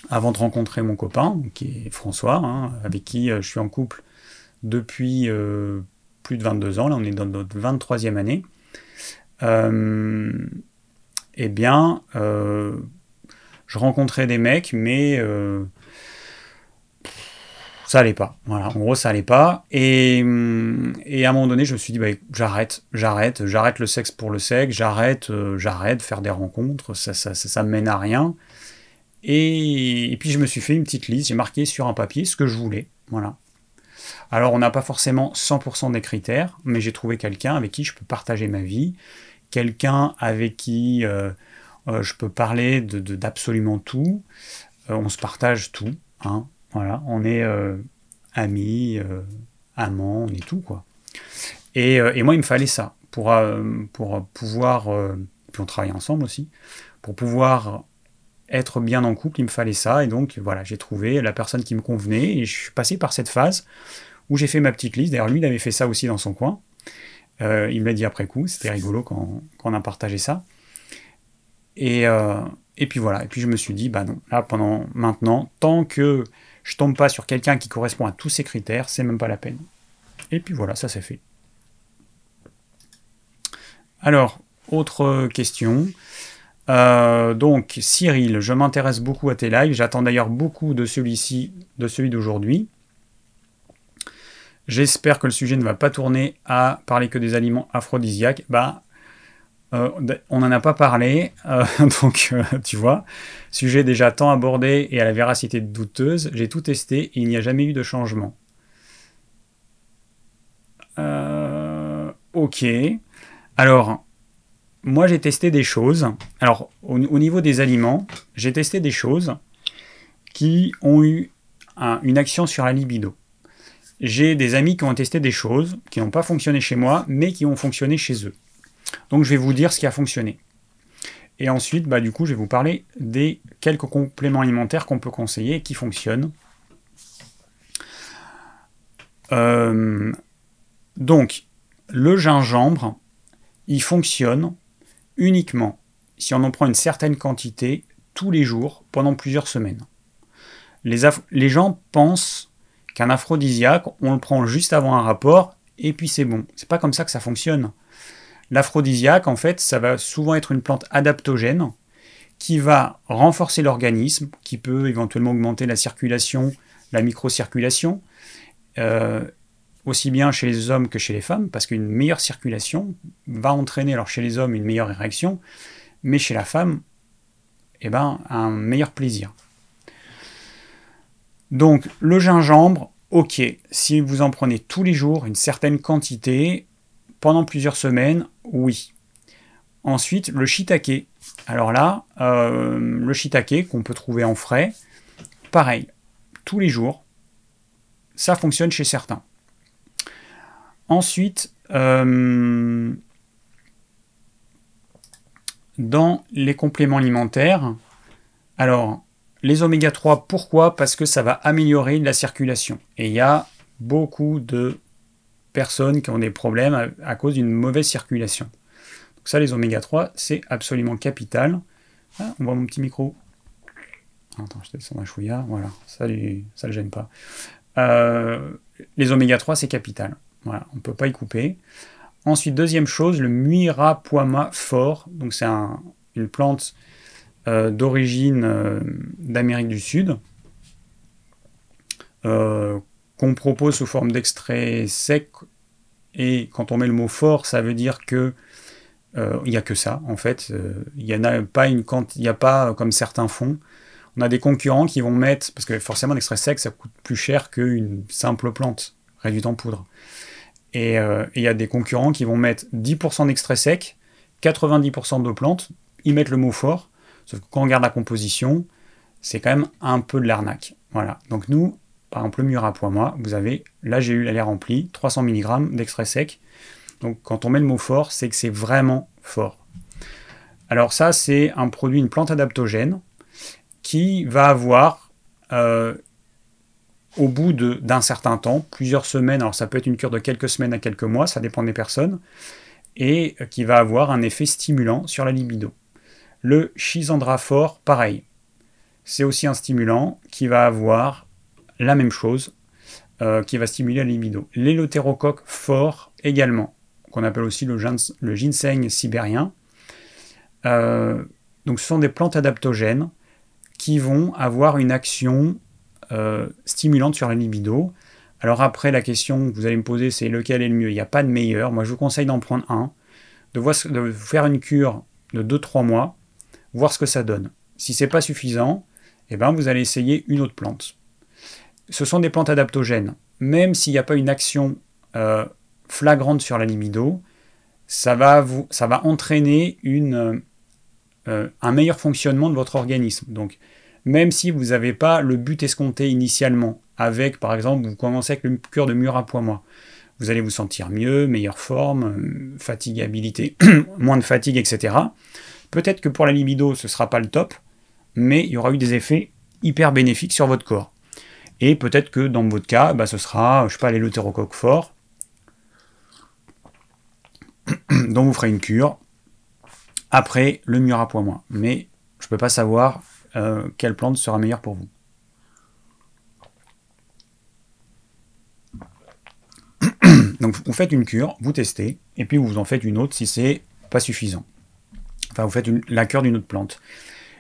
avant de rencontrer mon copain, qui est François, hein, avec qui je suis en couple depuis euh, plus de 22 ans, là on est dans notre 23e année, euh, eh bien, euh, je rencontrais des mecs, mais ça allait pas. Voilà, en gros, ça allait pas. Et, et, à un moment donné, je me suis dit, bah, j'arrête, j'arrête, j'arrête le sexe pour le sexe, j'arrête, j'arrête de faire des rencontres, ça, ça, ça, mène à rien. Et, puis je me suis fait une petite liste, j'ai marqué sur un papier ce que je voulais. Voilà. Alors on n'a pas forcément 100% des critères, mais j'ai trouvé quelqu'un avec qui je peux partager ma vie, quelqu'un avec qui euh, euh, je peux parler d'absolument de, tout. Euh, on se partage tout. Hein, voilà, on est amis, amants, on est tout quoi. Et, moi il me fallait ça pour, pouvoir, puis on travaille ensemble aussi, pour pouvoir être bien en couple, il me fallait ça. Et donc, voilà, j'ai trouvé la personne qui me convenait. Et je suis passé par cette phase où j'ai fait ma petite liste. D'ailleurs, lui, il avait fait ça aussi dans son coin. Euh, il me l'a dit après coup. C'était rigolo quand, on a partagé ça. Et, euh, et puis voilà. Et puis je me suis dit, bah non, là, pendant maintenant, tant que je tombe pas sur quelqu'un qui correspond à tous ces critères, c'est même pas la peine. Et puis voilà, ça s'est fait. Alors, autre question. Euh, donc, Cyril, je m'intéresse beaucoup à tes lives. J'attends d'ailleurs beaucoup de celui-ci, de celui d'aujourd'hui. J'espère que le sujet ne va pas tourner à parler que des aliments aphrodisiaques. Bah, euh, on n'en a pas parlé, euh, donc tu vois, sujet déjà tant abordé et à la véracité douteuse. J'ai tout testé et il n'y a jamais eu de changement. ok. Alors, moi j'ai testé des choses. Alors au, niveau des aliments, j'ai testé des choses qui ont eu une action sur la libido. J'ai des amis qui ont testé des choses qui n'ont pas fonctionné chez moi, mais qui ont fonctionné chez eux. Donc je vais vous dire ce qui a fonctionné. Et ensuite, bah, du coup, je vais vous parler des quelques compléments alimentaires qu'on peut conseiller et qui fonctionnent. Euh, donc, le gingembre, il fonctionne uniquement si on en prend une certaine quantité tous les jours pendant plusieurs semaines. Les, les gens pensent qu'un aphrodisiaque, on le prend juste avant un rapport et puis c'est bon. C'est pas comme ça que ça fonctionne. L'aphrodisiaque, en fait, ça va souvent être une plante adaptogène qui va renforcer l'organisme, qui peut éventuellement augmenter la circulation, la microcirculation, euh, aussi bien chez les hommes que chez les femmes, parce qu'une meilleure circulation va entraîner, alors chez les hommes, une meilleure érection, mais chez la femme, eh ben, un meilleur plaisir. Donc le gingembre, ok, si vous en prenez tous les jours une certaine quantité, pendant plusieurs semaines, oui. Ensuite, le shiitake. Alors là, euh, le shiitake qu'on peut trouver en frais, pareil, tous les jours, ça fonctionne chez certains. Ensuite, euh, dans les compléments alimentaires, alors les oméga 3, pourquoi? Parce que ça va améliorer la circulation. Et il y a beaucoup de personnes qui ont des problèmes à, cause d'une mauvaise circulation. Donc ça, les oméga 3, c'est absolument capital. Ah, on voit mon petit micro. Attends, je descends un chouïa. Voilà, ça ne le gêne pas. Euh, les oméga 3, c'est capital. Voilà, on ne peut pas y couper. Ensuite, deuxième chose, le Muirapuama fort. Donc c'est une plante euh, d'origine euh, d'Amérique du Sud qu'on propose sous forme d'extrait sec. Et quand on met le mot fort, ça veut dire que euh, il n'y a que ça, en fait. Euh, il n'y a pas une il n'y a pas comme certains font. On a des concurrents qui vont mettre, parce que forcément l'extrait sec, ça coûte plus cher qu'une simple plante réduite en poudre. Et euh, il y a des concurrents qui vont mettre 10% d'extrait sec, 90% de plantes, ils mettent le mot fort, sauf que quand on regarde la composition, c'est quand même un peu de l'arnaque. Voilà. Donc nous, par exemple, le mur à poids moi, vous avez, là j'ai eu l'air rempli, 300 mg d'extrait sec. Donc quand on met le mot fort, c'est que c'est vraiment fort. Alors ça, c'est un produit, une plante adaptogène, qui va avoir, euh, au bout d'un certain temps, plusieurs semaines, alors ça peut être une cure de quelques semaines à quelques mois, ça dépend des personnes, et qui va avoir un effet stimulant sur la libido. Le Chisandra fort, pareil. C'est aussi un stimulant qui va avoir la même chose, euh, qui va stimuler la libido. L'élotérocoque fort également, qu'on appelle aussi le, ginseng sibérien. Euh, donc ce sont des plantes adaptogènes qui vont avoir une action euh, stimulante sur la libido. Alors après, la question que vous allez me poser, c'est lequel est le mieux? Il n'y a pas de meilleur. Moi, je vous conseille d'en prendre un, de, voir, faire une cure de 2-3 mois, voir ce que ça donne. Si c'est pas suffisant, eh ben, vous allez essayer une autre plante ce sont des plantes adaptogènes. Même s'il n'y a pas une action euh, flagrante sur la libido, ça va, vous, entraîner euh, un meilleur fonctionnement de votre organisme. Donc, même si vous n'avez pas le but escompté initialement, avec par exemple, vous commencez avec le cure de mur à poids moi, vous allez vous sentir mieux, meilleure forme, fatigabilité, moins de fatigue, etc. Peut-être que pour la libido, ce ne sera pas le top, mais il y aura eu des effets hyper bénéfiques sur votre corps. Et peut-être que dans votre cas, bah, ce sera, je sais pas, l'élotérocoque fort, dont vous ferez une cure. Après, le mur à point moins. Mais je ne peux pas savoir euh, quelle plante sera meilleure pour vous. Donc vous faites une cure, vous testez, et puis vous en faites une autre si c'est pas suffisant. Enfin, vous faites la cure d'une autre plante.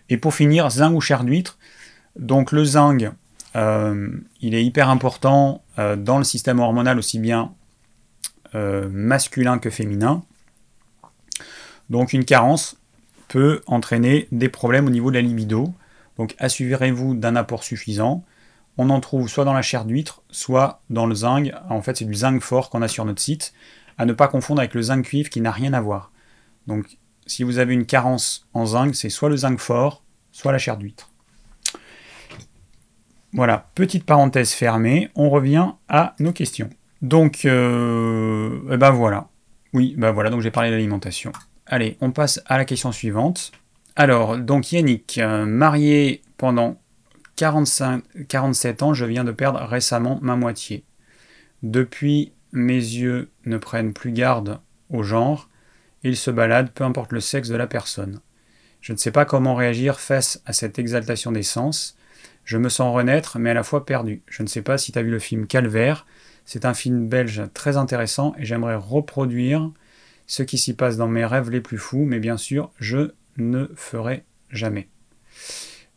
Et pour finir, zinc ou chair d'huître. Donc le zinc, euh, il est hyper important euh, dans le système hormonal aussi bien euh, masculin que féminin. Donc une carence peut entraîner des problèmes au niveau de la libido. Donc assurez-vous d'un apport suffisant. On en trouve soit dans la chair d'huître, soit dans le zinc. En fait, c'est du zinc fort qu'on a sur notre site, à ne pas confondre avec le zinc cuivre qui n'a rien à voir. Donc si vous avez une carence en zinc, c'est soit le zinc fort, soit la chair d'huître. Voilà, petite parenthèse fermée, on revient à nos questions. Donc, euh, eh ben voilà. Oui, ben voilà, donc j'ai parlé de l'alimentation. Allez, on passe à la question suivante. Alors, donc Yannick, euh, marié pendant 45, 47 ans, je viens de perdre récemment ma moitié. Depuis, mes yeux ne prennent plus garde au genre, ils se baladent, peu importe le sexe de la personne. Je ne sais pas comment réagir face à cette exaltation des sens. Je me sens renaître, mais à la fois perdu. Je ne sais pas si tu as vu le film Calvaire. C'est un film belge très intéressant et j'aimerais reproduire ce qui s'y passe dans mes rêves les plus fous, mais bien sûr, je ne ferai jamais.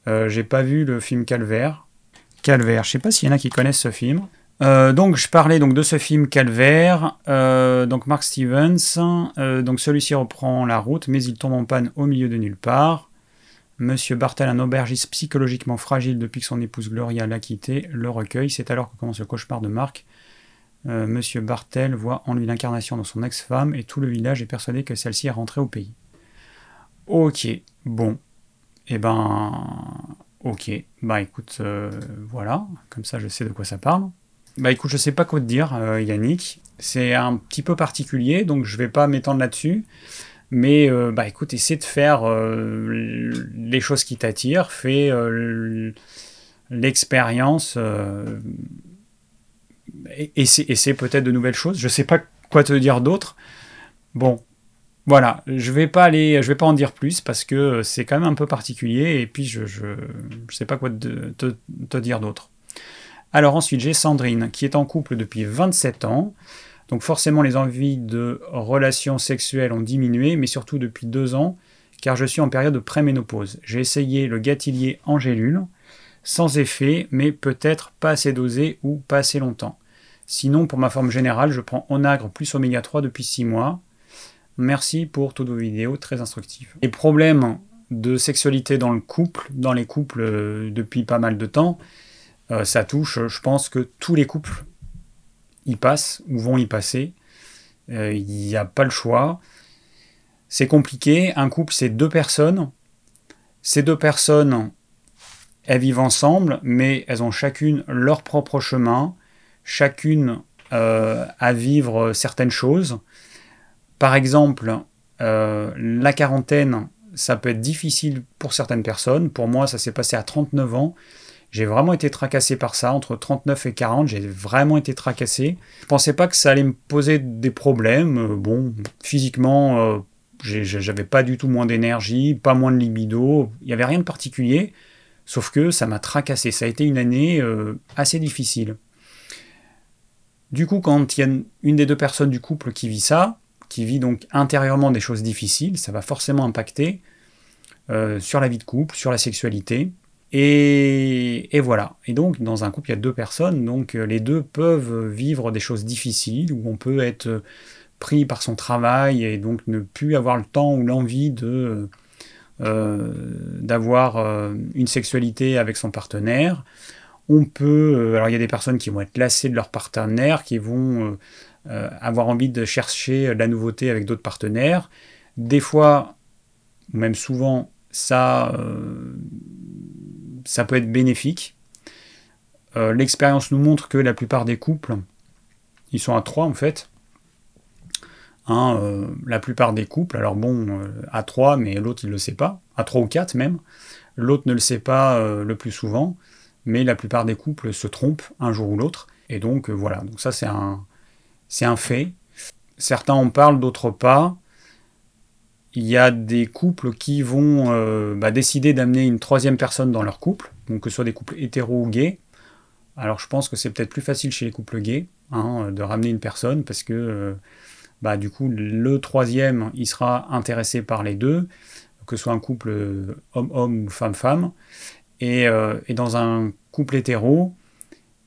Euh, j'ai pas vu le film Calvaire. Calvaire, je sais pas s'il y en a qui connaissent ce film. Euh, donc je parlais donc de ce film Calvaire, euh, donc Mark Stevens, donc celui-ci reprend la route, mais il tombe en panne au milieu de nulle part. Monsieur Bartel, un aubergiste psychologiquement fragile depuis que son épouse Gloria l'a quitté, le recueille. C'est alors que commence le cauchemar de Marc. Monsieur Bartel voit en lui l'incarnation de son ex-femme et tout le village est persuadé que celle-ci est rentrée au pays. Ok, bon, eh ben, ok. Bah écoute, euh, voilà, comme ça je sais de quoi ça parle. Bah écoute, je sais pas quoi te dire, euh, Yannick. C'est un petit peu particulier, donc je vais pas m'étendre là-dessus. Mais euh, bah écoute, essaie de faire les choses qui t'attirent, fais l'expérience, et essaie peut-être de nouvelles choses. Je sais pas quoi te dire d'autre. Bon, voilà, je vais pas aller, je vais pas en dire plus parce que c'est quand même un peu particulier et puis je je, sais pas quoi te, te, dire d'autre. Alors ensuite j'ai Sandrine qui est en couple depuis 27 ans. Donc forcément les envies de relations sexuelles ont diminué, mais surtout depuis deux ans, car je suis en période de préménopause. J'ai essayé le gâtillier en gélule, sans effet, mais peut-être pas assez dosé ou pas assez longtemps. Sinon, pour ma forme générale, je prends Onagre plus Oméga 3 depuis 6 mois. Merci pour toutes vos vidéos très instructives. Les problèmes de sexualité dans le couple, dans les couples euh, depuis pas mal de temps, euh, ça touche, je pense que tous les couples y passent ou vont y passer. Euh, il n'y a pas le choix. C'est compliqué. Un couple, c'est deux personnes. Ces deux personnes, elles vivent ensemble, mais elles ont chacune leur propre chemin, chacune à vivre certaines choses. Par exemple, euh, la quarantaine, ça peut être difficile pour certaines personnes. Pour moi, ça s'est passé à 39 ans. J'ai vraiment été tracassé par ça. Entre 39 et 40, j'ai vraiment été tracassé. Je pensais pas que ça allait me poser des problèmes. Euh, bon, physiquement, euh, j'avais pas du tout moins d'énergie, pas moins de libido. Il n'y avait rien de particulier. Sauf que ça m'a tracassé. Ça a été une année assez difficile. Du coup, quand il y a une des deux personnes du couple qui vit ça, qui vit donc intérieurement des choses difficiles, ça va forcément impacter euh, sur la vie de couple, sur la sexualité. Et, voilà. Et donc, dans un couple, il y a deux personnes, donc euh, les deux peuvent vivre des choses difficiles, où on peut être pris par son travail et donc ne plus avoir le temps ou l'envie de euh, d'avoir une sexualité avec son partenaire. On peut, alors il y a des personnes qui vont être lassées de leur partenaire, qui vont euh, avoir envie de chercher la nouveauté avec d'autres partenaires. Des fois, même souvent, ça, euh, ça peut être bénéfique. Euh, l'expérience nous montre que la plupart des couples, ils sont à trois en fait. Hein, la plupart des couples, alors bon, à trois, mais l'autre il ne le sait pas, à trois ou quatre même. L'autre ne le sait pas le plus souvent, mais la plupart des couples se trompent un jour ou l'autre. Et donc voilà, donc ça c'est un, c'est un fait. Certains en parlent, d'autres pas. Il y a des couples qui vont euh, bah, décider d'amener une troisième personne dans leur couple, donc que ce soit des couples hétéro ou gays. Alors je pense que c'est peut-être plus facile chez les couples gays hein, de ramener une personne parce que euh, bah, du coup le troisième il sera intéressé par les deux, que ce soit un couple euh, homme-homme ou femme-femme. Et, et, dans un couple hétéro,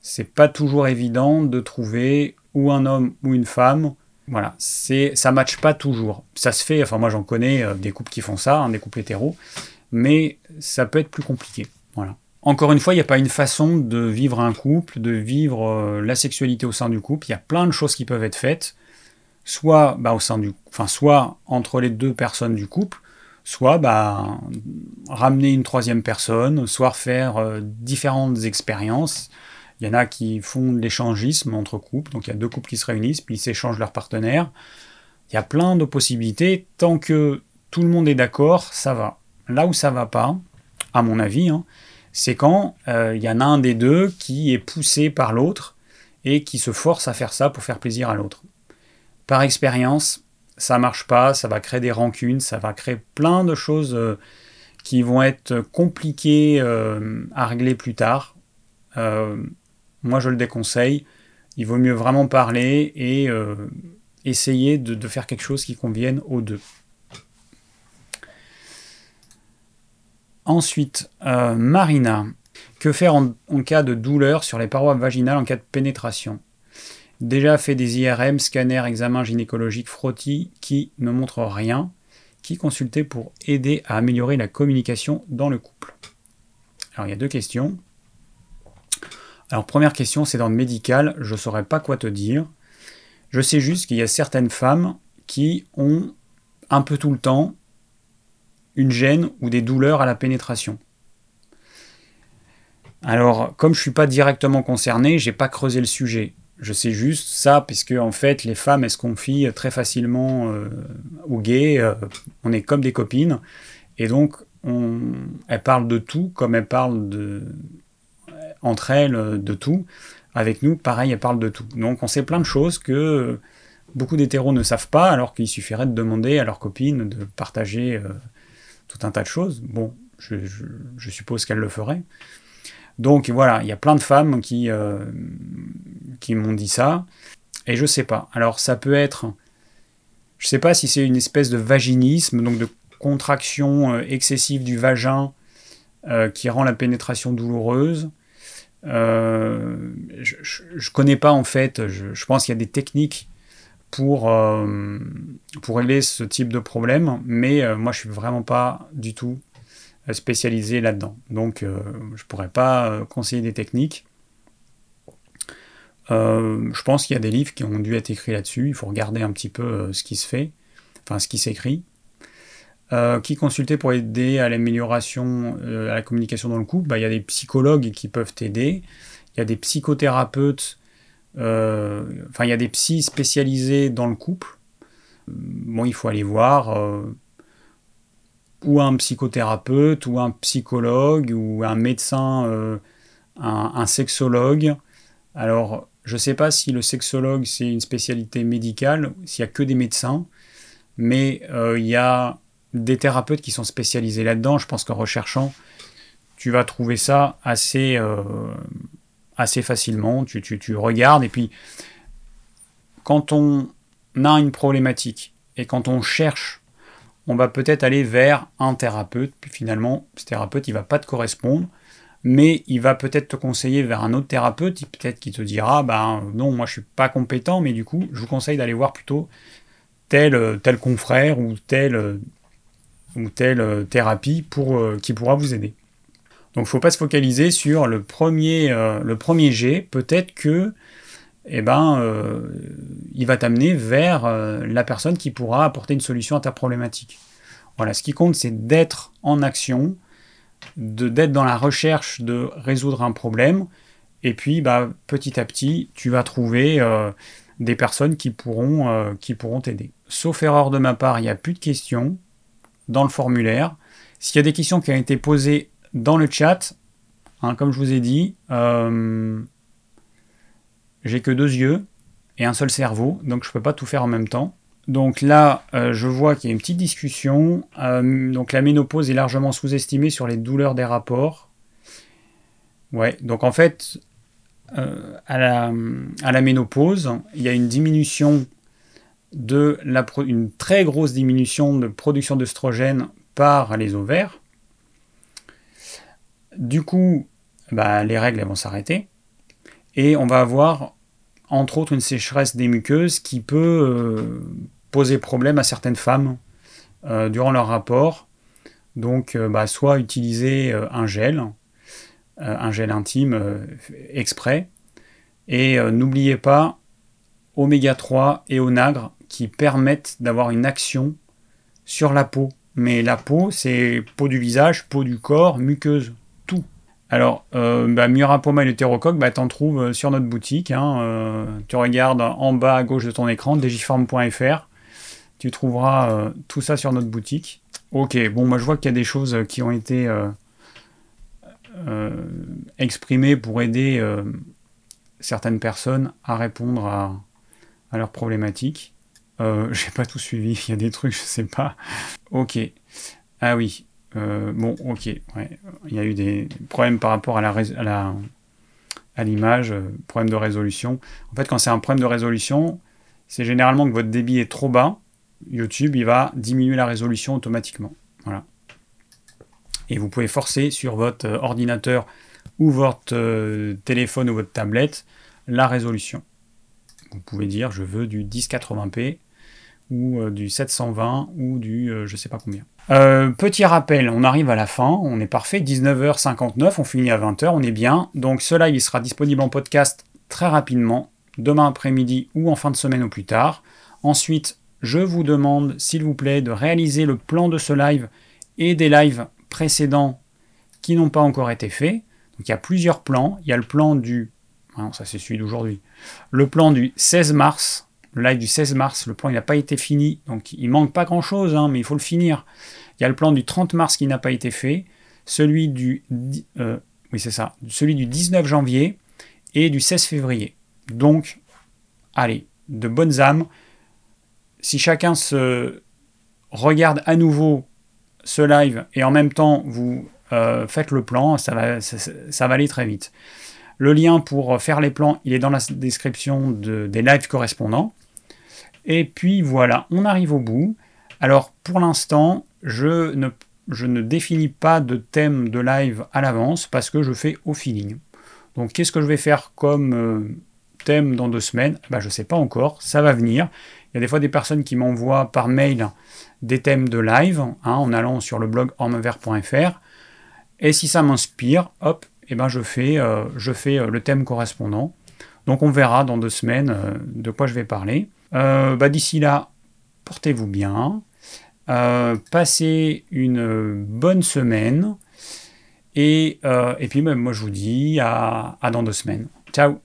c'est pas toujours évident de trouver ou un homme ou une femme. Voilà, c'est ça matche pas toujours. Ça se fait, enfin moi j'en connais euh, des couples qui font ça, hein, des couples hétéros, mais ça peut être plus compliqué. Voilà. Encore une fois, il n'y a pas une façon de vivre un couple, de vivre euh, la sexualité au sein du couple. Il y a plein de choses qui peuvent être faites. soit, bah, au sein du, enfin, soit entre les deux personnes du couple, soit bah, ramener une troisième personne, soit faire euh, différentes expériences. Il y en a qui font de l'échangisme entre couples, donc il y a deux couples qui se réunissent, puis ils s'échangent leurs partenaires. Il y a plein de possibilités. Tant que tout le monde est d'accord, ça va. Là où ça va pas, à mon avis, hein, c'est quand euh, il y en a un des deux qui est poussé par l'autre et qui se force à faire ça pour faire plaisir à l'autre. Par expérience, ça marche pas, ça va créer des rancunes, ça va créer plein de choses euh, qui vont être compliquées euh, à régler plus tard. Moi, je le déconseille. Il vaut mieux vraiment parler et essayer de, faire quelque chose qui convienne aux deux. Ensuite, euh, Marina. Que faire en, cas de douleur sur les parois vaginales en cas de pénétration? Déjà fait des IRM, scanners, examens gynécologiques, frottis qui ne montrent rien. Qui consulter pour aider à améliorer la communication dans le couple Alors il y a deux questions. Alors première question, c'est dans le médical, je ne saurais pas quoi te dire. Je sais juste qu'il y a certaines femmes qui ont un peu tout le temps une gêne ou des douleurs à la pénétration. Alors, comme je ne suis pas directement concerné, j'ai pas creusé le sujet. Je sais juste ça, puisque en fait, les femmes, elles se confient très facilement euh, aux gays. Euh, on est comme des copines. Et donc, on, elles parlent de tout, comme elles parlent de, entre elles de tout. Avec nous, pareil, elle parle de tout. Donc on sait plein de choses que beaucoup d'hétéros ne savent pas, alors qu'il suffirait de demander à leurs copines de partager euh, tout un tas de choses. Bon, je, suppose qu'elles le feraient. Donc voilà, il y a plein de femmes qui, euh, qui m'ont dit ça, et je sais pas. Alors ça peut être, je sais pas si c'est une espèce de vaginisme, donc de contraction euh, excessive du vagin qui rend la pénétration douloureuse, euh, je, je, connais pas en fait, je, pense qu'il y a des techniques pour, euh, pour régler ce type de problème, mais euh, moi je suis vraiment pas du tout spécialisé là-dedans. Donc je pourrais pas conseiller des techniques. je pense qu'il y a des livres qui ont dû être écrits là-dessus, il faut regarder un petit peu ce qui se fait, enfin ce qui s'écrit. Euh, qui consulter pour aider à l'amélioration, euh, à la communication dans le couple? Bah, Il y a des psychologues qui peuvent t'aider, il y a des psychothérapeutes, euh, enfin il y a des psys spécialisés dans le couple. Bon, il faut aller voir ou un psychothérapeute, ou un psychologue, ou un médecin, un, un, sexologue. Alors, je ne sais pas si le sexologue c'est une spécialité médicale, s'il n'y a que des médecins, mais il y a des thérapeutes qui sont spécialisés là-dedans. Je pense qu'en recherchant, tu vas trouver ça assez, euh, assez facilement. Tu, tu, regardes et puis quand on a une problématique et quand on cherche, on va peut-être aller vers un thérapeute. Puis finalement, ce thérapeute, il va pas te correspondre. Mais il va peut-être te conseiller vers un autre thérapeute, peut-être qui te dira, ben non, moi je suis pas compétent, mais du coup, je vous conseille d'aller voir plutôt tel, tel confrère ou tel ou telle euh, thérapie pour, euh, qui pourra vous aider. Donc il ne faut pas se focaliser sur le premier, euh, le premier jet, peut-être que eh ben, il va t'amener vers la personne qui pourra apporter une solution à ta problématique. Voilà, ce qui compte, c'est d'être en action, d'être dans la recherche de résoudre un problème, et puis bah, petit à petit, tu vas trouver des personnes qui pourront qui pourront t'aider. Sauf erreur de ma part, il n'y a plus de questions dans le formulaire. S'il y a des questions qui ont été posées dans le chat, hein, comme je vous ai dit, euh, j'ai que deux yeux et un seul cerveau, donc je ne peux pas tout faire en même temps. Donc là, euh, je vois qu'il y a une petite discussion. Euh, donc la ménopause est largement sous-estimée sur les douleurs des rapports. Ouais, donc en fait, à la, à, la, ménopause, il y a une diminution de la, une très grosse diminution de production d'œstrogène par les ovaires. Du coup, bah, les règles vont s'arrêter. Et on va avoir, entre autres, une sécheresse des muqueuses qui peut euh, poser problème à certaines femmes euh, durant leur rapport. Donc, euh, bah, soit utiliser un gel, un gel intime exprès. Et n'oubliez pas, oméga 3 et onagre qui permettent d'avoir une action sur la peau. Mais la peau, c'est peau du visage, peau du corps, muqueuse, tout. Alors, euh, bah, Murapoma et l'hétérocoque, bah, t'en trouves euh, sur notre boutique. Hein, euh, tu regardes en bas à gauche de ton écran, digiform.fr. Tu trouveras tout ça sur notre boutique. Ok, bon, moi je vois qu'il y a des choses qui ont été exprimées pour aider certaines personnes à répondre à, à leurs problématiques. Euh, j'ai pas tout suivi, il y a des trucs, je sais pas. Ok. Ah oui. Euh, bon, ok. Il y a eu des problèmes par rapport à la, à à l'image, euh, problème de résolution. En fait, quand c'est un problème de résolution, c'est généralement que votre débit est trop bas. YouTube, il va diminuer la résolution automatiquement. Voilà. Et vous pouvez forcer sur votre ordinateur ou votre téléphone ou votre tablette la résolution. Vous pouvez dire je veux du 1080p ou euh, du 720 ou du je sais pas combien. Euh, petit rappel, on arrive à la fin, on est parfait, 19h59, on finit à 20h, on est bien. Donc ce live sera disponible en podcast très rapidement, demain après-midi ou en fin de semaine au plus tard. Ensuite, je vous demande s'il vous plaît de réaliser le plan de ce live et des lives précédents qui n'ont pas encore été faits. Donc il y a plusieurs plans. Il y a le plan du... Ah ça c'est celui d'aujourd'hui. Le plan du 16 mars le live du 16 mars, le plan n'a pas été fini, donc il manque pas grand chose, hein, mais il faut le finir. Il y a le plan du 30 mars qui n'a pas été fait, celui du, euh, celui du 19 janvier et du 16 février. Donc, allez, de bonnes âmes. Si chacun se regarde à nouveau ce live et en même temps vous euh, faites le plan, ça va, ça va aller très vite. Le lien pour faire les plans, il est dans la description des lives correspondants. Et puis voilà, on arrive au bout. Alors pour l'instant, je ne, définis pas de thème de live à l'avance parce que je fais au feeling. Donc qu'est-ce que je vais faire comme euh, thème dans deux semaines? Bah, Je ne sais pas encore, ça va venir. Il y a des fois des personnes qui m'envoient par mail des thèmes de live hein, en allant sur le blog ormevert.fr. Et si ça m'inspire, hop, eh ben je fais, euh, je fais euh, le thème correspondant. Donc on verra dans deux semaines de quoi je vais parler. Bah, d'ici là, portez-vous bien. passez une bonne semaine. Et, et puis moi je vous dis à dans deux semaines. Ciao